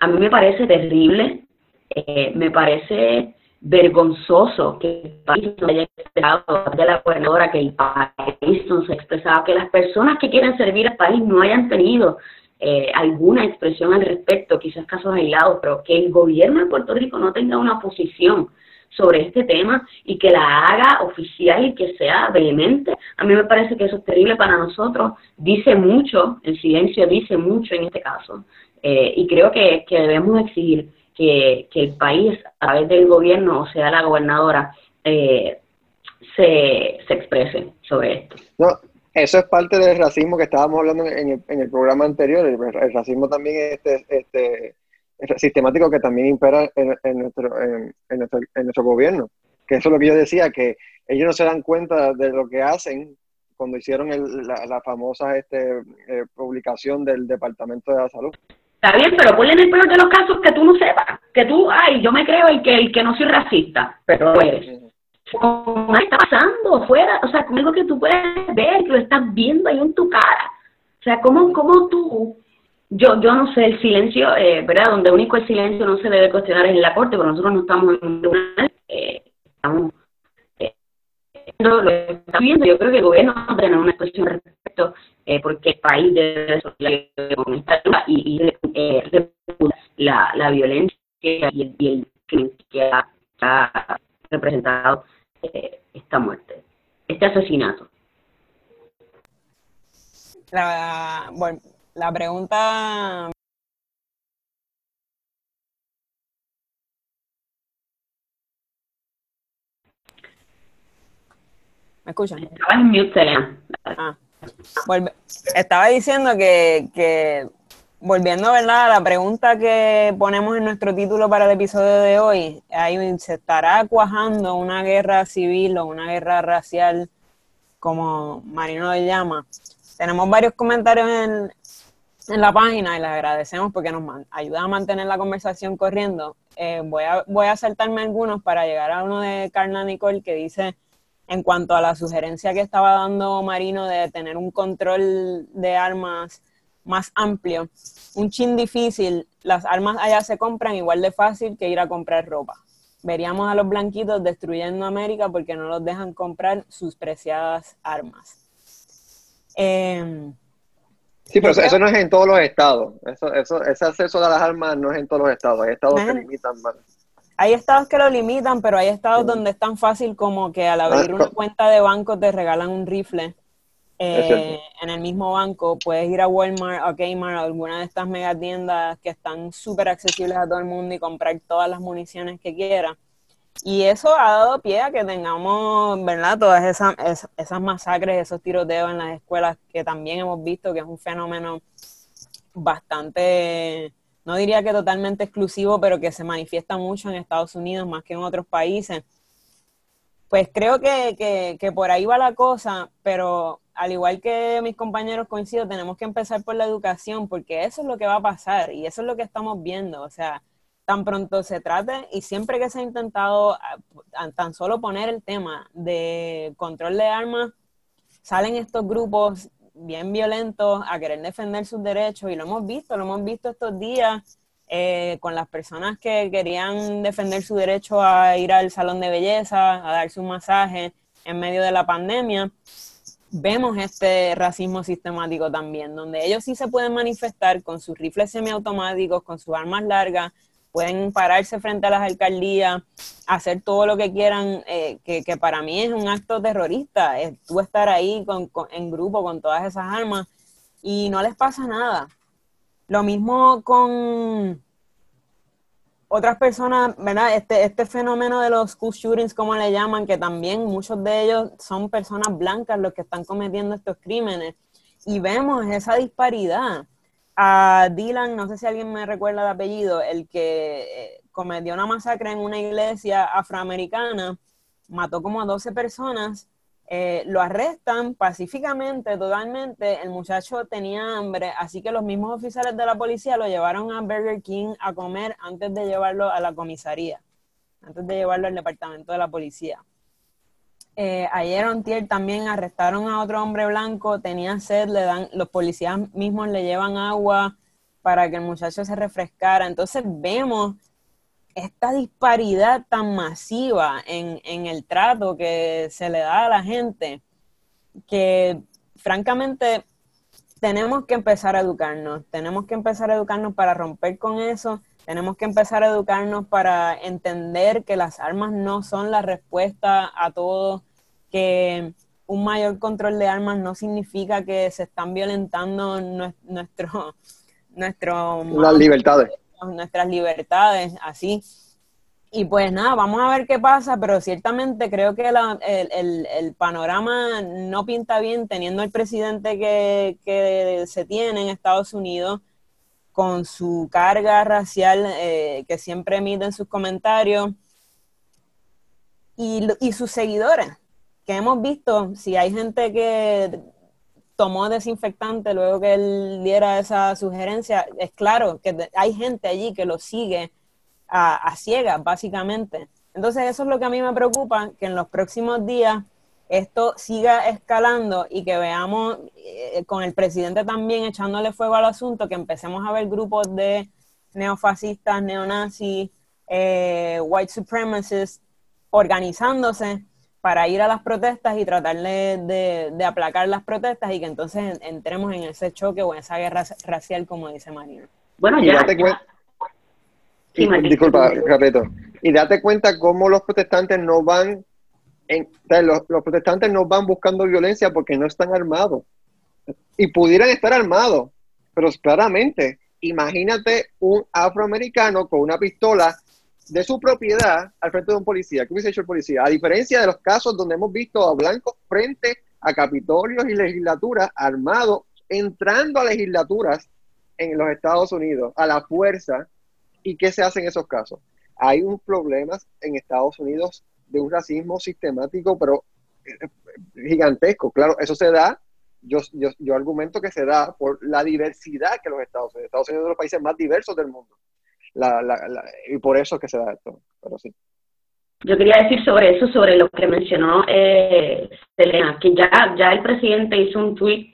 a mí me parece terrible, eh, me parece vergonzoso que el país no haya expresado de la gobernadora, que el país no se ha expresado, que las personas que quieren servir al país no hayan tenido eh, alguna expresión al respecto, quizás casos aislados, pero que el gobierno de Puerto Rico no tenga una posición sobre este tema y que la haga oficial y que sea vehemente. A mí me parece que eso es terrible para nosotros, dice mucho, el silencio dice mucho en este caso, eh, y creo que, debemos exigir que, el país, a través del gobierno, o sea, la gobernadora, eh, se, se exprese sobre esto. No, eso es parte del racismo que estábamos hablando en el, en el programa anterior. El, racismo también es este, este sistemático que también impera en, nuestro, en, nuestro, en nuestro gobierno. Que eso es lo que yo decía, que ellos no se dan cuenta de lo que hacen cuando hicieron la, famosa este, eh, publicación del Departamento de la Salud. Está bien, pero ponle en el peor de los casos que tú no sepas, que tú, ay, yo me creo el que, el que no soy racista, pero lo eres. ¿Cómo está pasando fuera? O sea, conmigo que tú puedes ver, que lo estás viendo ahí en tu cara. O sea, ¿cómo, cómo tú yo, yo no sé, el silencio, eh, ¿verdad? Donde único el silencio no se debe cuestionar es en la corte, pero nosotros no estamos en un tribunal, eh, estamos eh, lo está viendo. Yo creo que el gobierno no tener una expresión respecto, eh, porque el país debe con esta y, y eh, la, la violencia y el, y el crimen que ha, ha representado eh, esta muerte, este asesinato. La, bueno, la pregunta ¿Me escuchan? Estaba en mute, ah. Estaba diciendo que, que volviendo ¿verdad? a la pregunta que ponemos en nuestro título para el episodio de hoy, ahí se estará cuajando una guerra civil o una guerra racial, como Marino le llama. Tenemos varios comentarios en, en la página y les agradecemos porque nos ayuda a mantener la conversación corriendo. Eh, voy, a, voy a saltarme algunos para llegar a uno de Carla Nicole que dice en cuanto a la sugerencia que estaba dando Marino de tener un control de armas más amplio, un chin difícil, las armas allá se compran igual de fácil que ir a comprar ropa. Veríamos a los blanquitos destruyendo América porque no los dejan comprar sus preciadas armas. Em, sí, pero eso, no es en todos los estados. Eso, eso, ese acceso a las armas no es en todos los estados. Hay estados que limitan más. Hay estados que lo limitan, pero hay estados donde es tan fácil como que al abrir ah, una cuenta de banco te regalan un rifle eh, en el mismo banco, puedes ir a Walmart o Kmart o alguna de estas mega tiendas que están súper accesibles a todo el mundo y comprar todas las municiones que quieras. Y eso ha dado pie a que tengamos, ¿verdad? Todas esas, esas masacres, esos tiroteos en las escuelas que también hemos visto que es un fenómeno bastante, no diría que totalmente exclusivo, pero que se manifiesta mucho en Estados Unidos más que en otros países. Pues creo que, que, que por ahí va la cosa, pero al igual que mis compañeros coincido, tenemos que empezar por la educación, porque eso es lo que va a pasar y eso es lo que estamos viendo. O sea, tan pronto se trate y siempre que se ha intentado ah, tan solo poner el tema de control de armas, salen estos grupos bien violentos a querer defender sus derechos y lo hemos visto, lo hemos visto estos días eh, con las personas que querían defender su derecho a ir al salón de belleza, a darse un masaje en medio de la pandemia. Vemos este racismo sistemático también, donde ellos sí se pueden manifestar con sus rifles semiautomáticos, con sus armas largas, pueden pararse frente a las alcaldías, hacer todo lo que quieran, eh, que, para mí es un acto terrorista, es tú estar ahí en grupo con todas esas armas y no les pasa nada. Lo mismo con otras personas, ¿verdad? Este, este fenómeno de los school shootings, como le llaman, que también muchos de ellos son personas blancas los que están cometiendo estos crímenes. Y vemos esa disparidad. A Dylan, no sé si alguien me recuerda el apellido, el que eh, cometió una masacre en una iglesia afroamericana, mató como a 12 personas eh, lo arrestan pacíficamente, totalmente. El muchacho tenía hambre, así que los mismos oficiales de la policía lo llevaron a Burger King a comer antes de llevarlo a la comisaría, antes de llevarlo al departamento de la policía. Eh, ayer Ontier también arrestaron a otro hombre blanco, tenía sed, le dan, los policías mismos le llevan agua para que el muchacho se refrescara. Entonces vemos esta disparidad tan masiva en, en, el trato que se le da a la gente, que francamente tenemos que empezar a educarnos, tenemos que empezar a educarnos para romper con eso, tenemos que empezar a educarnos para entender que las armas no son la respuesta a todo, que un mayor control de armas no significa que se están violentando nuestro, nuestro las libertades nuestras libertades, así. Y pues nada, vamos a ver qué pasa, pero ciertamente creo que el, panorama no pinta bien teniendo el presidente que, se tiene en Estados Unidos con su carga racial eh, que siempre emite en sus comentarios y, y sus seguidores, que hemos visto, si hay gente que tomó desinfectante luego que él diera esa sugerencia, es claro que hay gente allí que lo sigue a, ciegas, básicamente. Entonces eso es lo que a mí me preocupa, que en los próximos días esto siga escalando y que veamos eh, con el presidente también echándole fuego al asunto, que empecemos a ver grupos de neofascistas, neonazis, eh, white supremacists organizándose para ir a las protestas y tratar de, aplacar las protestas y que entonces entremos en ese choque o en esa guerra racial, como dice Marino. Bueno, ya. Date disculpa, repito. Y date cuenta cómo los protestantes no van, en, los, los protestantes no van buscando violencia porque no están armados. Y pudieran estar armados, pero claramente, imagínate un afroamericano con una pistola de su propiedad al frente de un policía. ¿Qué hubiese hecho el policía? A diferencia de los casos donde hemos visto a blancos frente a capitolios y legislaturas armados, entrando a legislaturas en los Estados Unidos a la fuerza. ¿Y qué se hace en esos casos? Hay un problema en Estados Unidos de un racismo sistemático, pero eh, gigantesco. Claro, eso se da, yo, yo, yo argumento que se da por la diversidad que los Estados Unidos. Estados Unidos es uno de los países más diversos del mundo y por eso es que se da esto, pero sí. Yo quería decir sobre eso, sobre lo que mencionó eh, Selena, que ya, ya el presidente hizo un tweet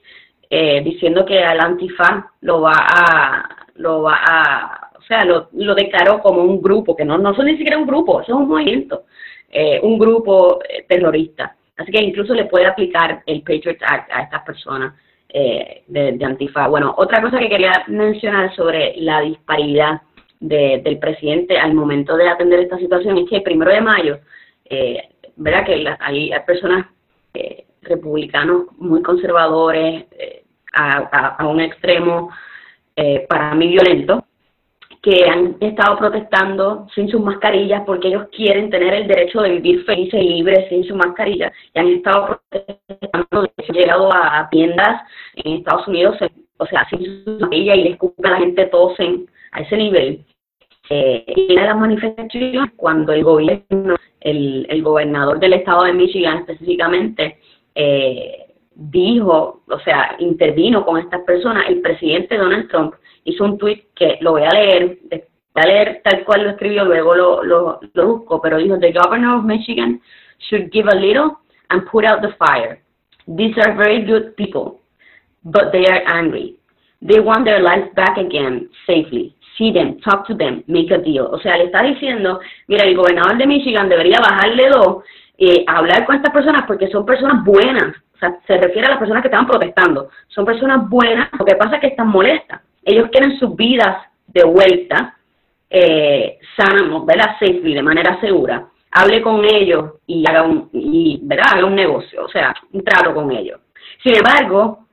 eh, diciendo que al Antifa lo va a, lo va a, o sea, lo, lo declaró como un grupo, que no, no son ni siquiera un grupo, eso es un movimiento, eh, un grupo eh, terrorista. Así que incluso le puede aplicar el Patriot Act a estas personas de, de, Antifa. Bueno, otra cosa que quería mencionar sobre la disparidad de, del presidente al momento de atender esta situación es que el primero de mayo, eh, ¿verdad? Que hay, personas eh, republicanos muy conservadores eh, a, a, un extremo eh, para mí violento, que han estado protestando sin sus mascarillas porque ellos quieren tener el derecho de vivir felices y libres sin su mascarilla y han estado protestando, han llegado a tiendas en Estados Unidos, o sea, sin su mascarilla y les escupen a la gente tosen a ese nivel. Eh, y de las manifestaciones, cuando el gobierno, el, el gobernador del estado de Michigan específicamente, eh, dijo, o sea, intervino con estas personas, el presidente Donald Trump hizo un tweet que lo voy a leer, a leer tal cual lo escribió, luego lo, lo, lo busco, pero dijo, the governor of Michigan should give a little and put out the fire. These are very good people, but they are angry. They want their lives back again safely see them, talk to them, make a deal. O sea, le está diciendo, mira, el gobernador de Michigan debería bajarle dos, eh, hablar con estas personas porque son personas buenas. O sea, se refiere a las personas que estaban protestando. Son personas buenas, lo que pasa es que están molestas. Ellos quieren sus vidas de vuelta, eh, sanas, ¿verdad? Safely, de manera segura. Hable con ellos y haga un, y, ¿verdad? haga un negocio, o sea, un trato con ellos. Sin embargo,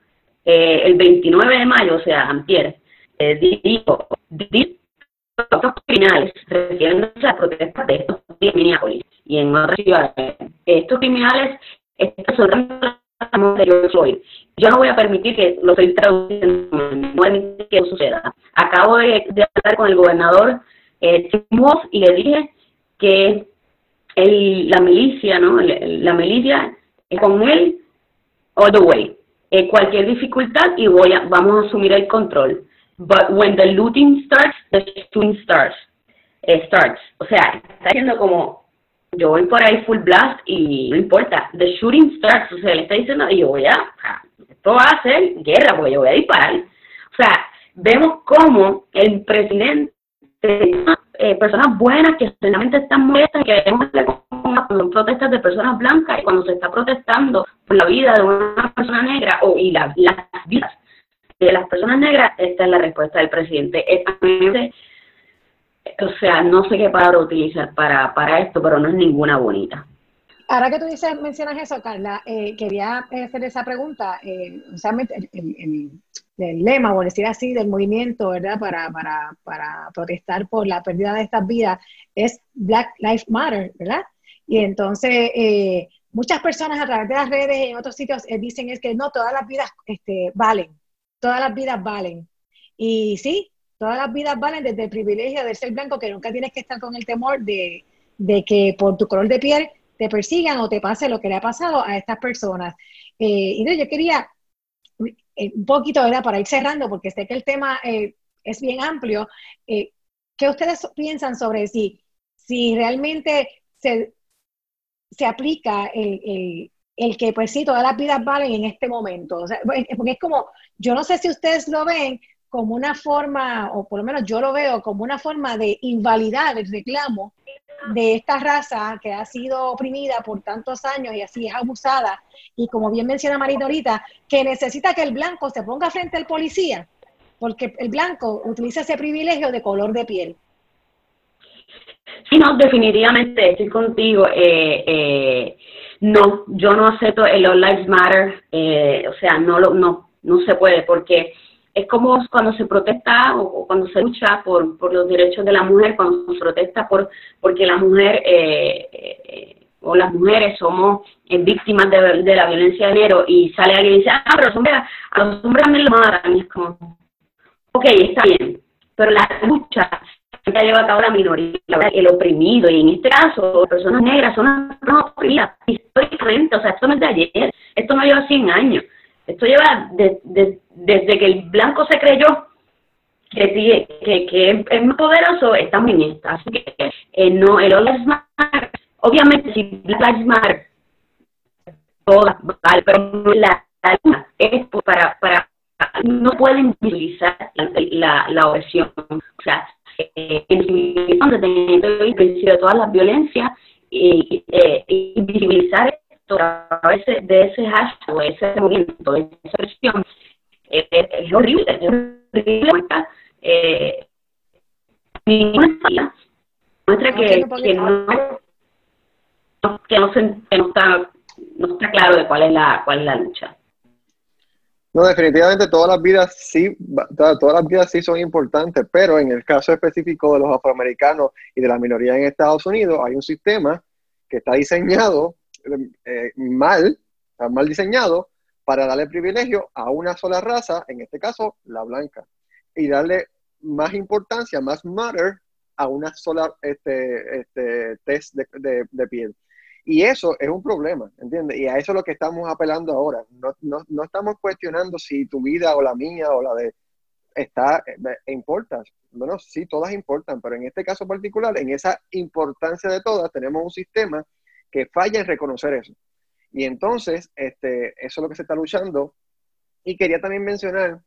eh, el 29 de mayo, o sea, Ampier, eh, dijo, estos criminales, refiriéndose a protestas de estos en Minneapolis y en otras ciudades, estos criminales están de George Floyd. Yo no voy a permitir que lo estoy traduciendo, no voy que suceda. Acabo de, hablar con el gobernador eh, y le dije que el, la milicia, ¿no? La milicia con él all the way. Eh, cualquier dificultad y voy a, vamos a asumir el control. But when the looting starts, the shooting starts. Eh, starts. O sea, está diciendo como, yo voy por ahí full blast y no importa. The shooting starts. O sea, le está diciendo, y yo voy a, esto va a ser guerra porque yo voy a disparar. O sea, vemos cómo el presidente, eh, personas buenas que solamente están molestas, que vemos cuando protestas de personas blancas y cuando se está protestando por la vida de una persona negra o y las vidas de las personas negras, esta es la respuesta del presidente. O sea, no sé qué palabra utilizar para, para esto, pero no es ninguna bonita. Ahora que tú dices, mencionas eso, Carla, eh, quería hacer esa pregunta. Eh, o sea, el, el, lema, por decir así, del movimiento, ¿verdad? Para, para, para protestar por la pérdida de estas vidas es Black Lives Matter, ¿verdad? Y entonces, eh, muchas personas a través de las redes y en otros sitios eh, dicen es que no todas las vidas este, valen, todas las vidas valen. Y sí, todas las vidas valen desde el privilegio de ser blanco, que nunca tienes que estar con el temor de, que por tu color de piel te persigan o te pase lo que le ha pasado a estas personas. Eh, y yo quería eh, un poquito, ¿verdad? Para ir cerrando, porque sé que el tema eh, es bien amplio. ¿Qué ustedes piensan sobre si, si realmente se, se aplica el que pues sí, todas las vidas valen en este momento. O sea, porque es como, yo no sé si ustedes lo ven como una forma, o por lo menos yo lo veo como una forma de invalidar el reclamo de esta raza que ha sido oprimida por tantos años y así es abusada, y como bien menciona Marita ahorita, que necesita que el blanco se ponga frente al policía, porque el blanco utiliza ese privilegio de color de piel. Sí, no, definitivamente estoy contigo. Eh, eh, no, yo no acepto el All Lives Matter, eh, o sea, no, no, no se puede porque es como cuando se protesta o, cuando se lucha por, por los derechos de la mujer, cuando se protesta por porque la mujer eh, eh, o las mujeres somos víctimas de, de, la violencia de género y sale alguien y dice, ah, pero los hombres, a los hombres también lo matan. Y es como, ok, está bien, pero la lucha que lleva a cabo la minoría, el oprimido, y en este caso, personas negras son las oprimidas históricamente, o sea, esto no es de ayer, esto no lleva 100 años, esto lleva desde que el blanco se creyó que, que, que es más poderoso, estamos en esta, así que eh, no, el All obviamente si Black Lives todas, vale, pero la, la es para, para no pueden visualizar la, la, opresión. O sea, eh, en el principio de todas las violencias y, eh, y visibilizar esto a través de ese hashtag, de ese movimiento, de esa presión, eh, es horrible, es horrible. Eh, muestra que, que no que no, se, que no está no está claro de cuál es la cuál es la lucha. No, definitivamente todas las vidas sí, todas las vidas sí son importantes, pero en el caso específico de los afroamericanos y de la minoría en Estados Unidos, hay un sistema que está diseñado eh, mal, mal diseñado, para darle privilegio a una sola raza, en este caso la blanca, y darle más importancia, más matter a una sola este, este test de, de piel. Y eso es un problema, ¿entiendes? Y a eso es lo que estamos apelando ahora. No, no, no estamos cuestionando si tu vida o la mía o la de está, eh, importa. Bueno, sí, todas importan, pero en este caso particular, en esa importancia de todas, tenemos un sistema que falla en reconocer eso. Y entonces, este, eso es lo que se está luchando. Y quería también mencionar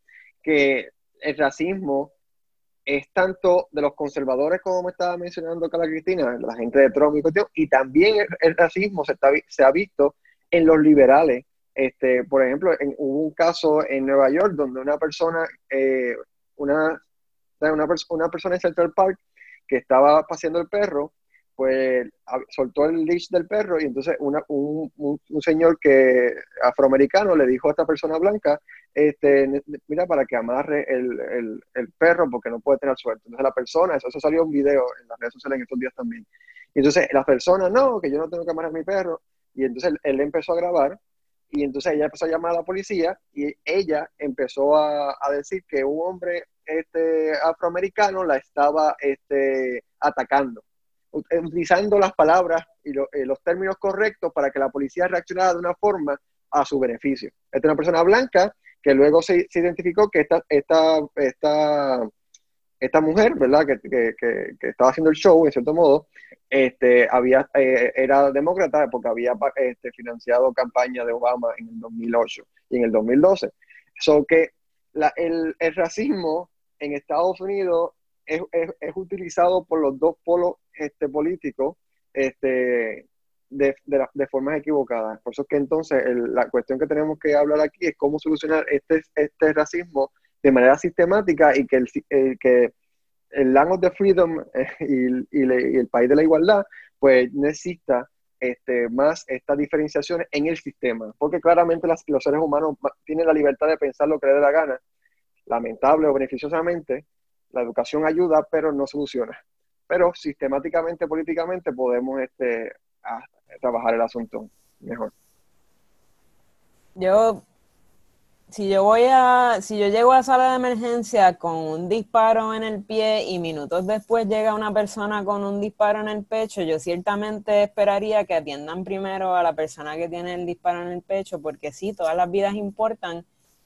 que el racismo es tanto de los conservadores, como me estaba mencionando Carla Cristina, la gente de Trump y cuestión, y también el, racismo se, está, se ha visto en los liberales. Este, por ejemplo, en, hubo un caso en Nueva York donde una persona, eh, una, una, una persona en Central Park que estaba paseando el perro, pues soltó el leash del perro y entonces un, un, señor que afroamericano le dijo a esta persona blanca, este, mira, para que amarre el, el, perro porque no puede tener suerte. Entonces la persona, eso, salió un video en las redes sociales en estos días también. Y entonces la persona, no, que yo no tengo que amarrar mi perro. Y entonces él, empezó a grabar y entonces ella empezó a llamar a la policía y ella empezó a, a decir que un hombre este, afroamericano la estaba este, atacando utilizando las palabras y eh, los términos correctos para que la policía reaccionara de una forma a su beneficio. Esta es una persona blanca que luego se, identificó que esta, esta, esta, esta mujer, ¿verdad? Que, que, que, estaba haciendo el show, en cierto modo, este, había, eh, era demócrata porque había este, financiado campaña de Obama en el 2008 y en el 2012. So que la, el, el racismo en Estados Unidos es, es, utilizado por los dos polos este, políticos este, de, de, de, formas equivocadas. Por eso es que entonces la cuestión que tenemos que hablar aquí es cómo solucionar este, este racismo de manera sistemática y que el, que el Land of the Freedom eh, y, y, el país de la igualdad pues necesita este, más estas diferenciaciones en el sistema, porque claramente las, los seres humanos tienen la libertad de pensar lo que les dé la gana, lamentable o beneficiosamente, la educación ayuda, pero no soluciona. Pero sistemáticamente, políticamente, podemos este, trabajar el asunto mejor. Yo, si yo voy a, si yo llego a sala de emergencia con un disparo en el pie y minutos después llega una persona con un disparo en el pecho, yo ciertamente esperaría que atiendan primero a la persona que tiene el disparo en el pecho, porque sí, todas las vidas importan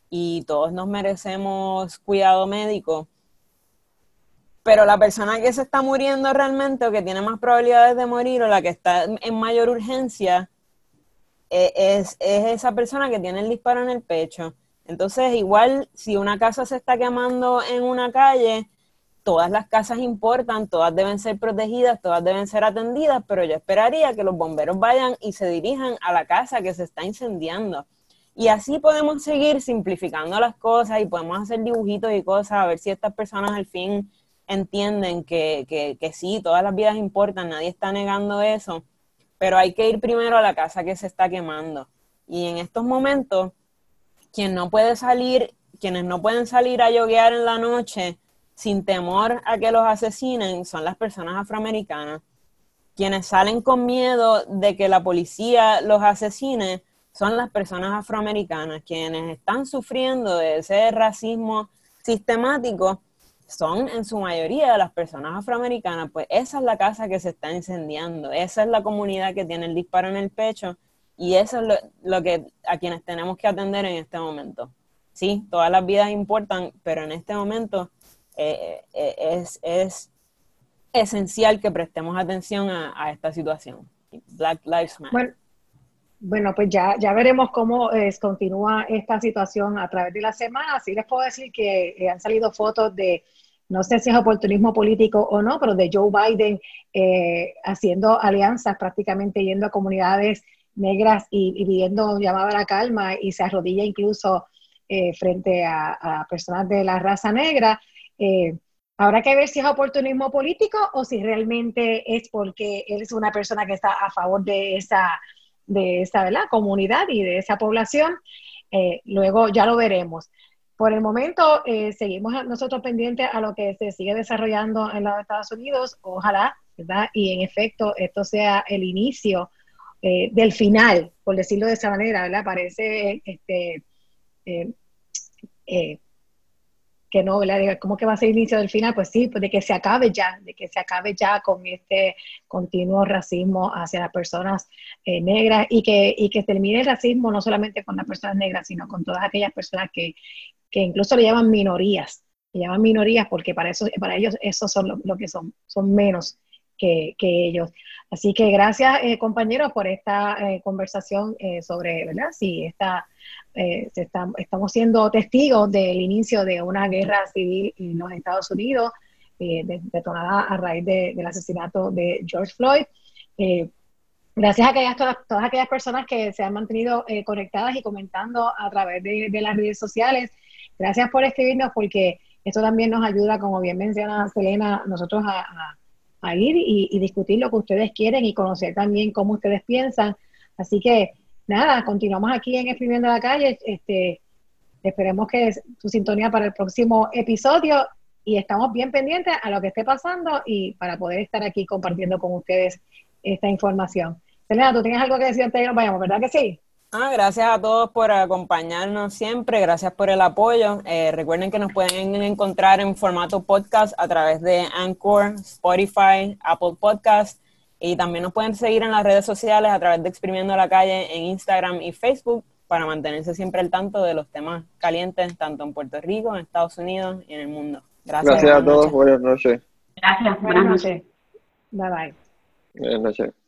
y todos nos merecemos cuidado médico pero la persona que se está muriendo realmente o que tiene más probabilidades de morir o la que está en mayor urgencia eh, es, esa persona que tiene el disparo en el pecho. Entonces, igual si una casa se está quemando en una calle, todas las casas importan, todas deben ser protegidas, todas deben ser atendidas, pero yo esperaría que los bomberos vayan y se dirijan a la casa que se está incendiando. Y así podemos seguir simplificando las cosas y podemos hacer dibujitos y cosas a ver si estas personas al fin entienden que, que, que sí, todas las vidas importan, nadie está negando eso, pero hay que ir primero a la casa que se está quemando. Y en estos momentos, quien no puede salir, quienes no pueden salir a yoguear en la noche sin temor a que los asesinen son las personas afroamericanas. Quienes salen con miedo de que la policía los asesine son las personas afroamericanas, quienes están sufriendo de ese racismo sistemático son en su mayoría las personas afroamericanas, pues esa es la casa que se está incendiando, esa es la comunidad que tiene el disparo en el pecho y eso es lo, que a quienes tenemos que atender en este momento. Sí, todas las vidas importan, pero en este momento eh, eh, es, es, esencial que prestemos atención a, esta situación. Black Lives Matter. Bueno, pues ya, ya veremos cómo continúa esta situación a través de la semana. Sí les puedo decir que eh, han salido fotos de, no sé si es oportunismo político o no, pero de Joe Biden eh, haciendo alianzas, prácticamente yendo a comunidades negras y, pidiendo llamada a la calma y se arrodilla incluso eh, frente a, personas de la raza negra. habrá que ver si es oportunismo político o si realmente es porque él es una persona que está a favor de esa de esa comunidad y de esa población. Eh, luego ya lo veremos. Por el momento, eh, seguimos nosotros pendientes a lo que se sigue desarrollando en los Estados Unidos. Ojalá, ¿verdad? Y en efecto, esto sea el inicio eh, del final, por decirlo de esa manera, ¿verdad? Parece este, que no, ¿verdad? ¿Cómo que va a ser inicio del final? Pues sí, pues de que se acabe ya, de que se acabe ya con este continuo racismo hacia las personas eh, negras y que, y que termine el racismo no solamente con las personas negras, sino con todas aquellas personas que, que incluso le llaman minorías, le llaman minorías porque para, eso, para ellos esos son lo, que son, son menos que, que, ellos. Así que gracias, eh, compañeros, por esta eh, conversación sobre, ¿verdad? Sí, esta eh, estamos siendo testigos del inicio de una guerra civil en los Estados Unidos, eh, detonada a raíz del asesinato de George Floyd. Eh, gracias a aquellas, todas, todas, aquellas personas que se han mantenido conectadas y comentando a través de, las redes sociales. Gracias por escribirnos porque eso también nos ayuda, como bien menciona Selena, nosotros a, ir y, y, discutir lo que ustedes quieren y conocer también cómo ustedes piensan. Así que nada, continuamos aquí en Escribiendo la Calle. Este, esperemos que su sintonía para el próximo episodio y estamos bien pendientes a lo que esté pasando y para poder estar aquí compartiendo con ustedes esta información. Selena, ¿tú tienes algo que decir antes de que nos vayamos, verdad que sí? Ah, gracias a todos por acompañarnos siempre, gracias por el apoyo. Eh, recuerden que nos pueden encontrar en formato podcast a través de Anchor, Spotify, Apple Podcast y también nos pueden seguir en las redes sociales a través de Exprimiendo la Calle en Instagram y Facebook para mantenerse siempre al tanto de los temas calientes, tanto en Puerto Rico, en Estados Unidos y en el mundo. Gracias, Gracias a todos. Buenas noches. Gracias. Buenas noches. Bye bye. Buenas noches.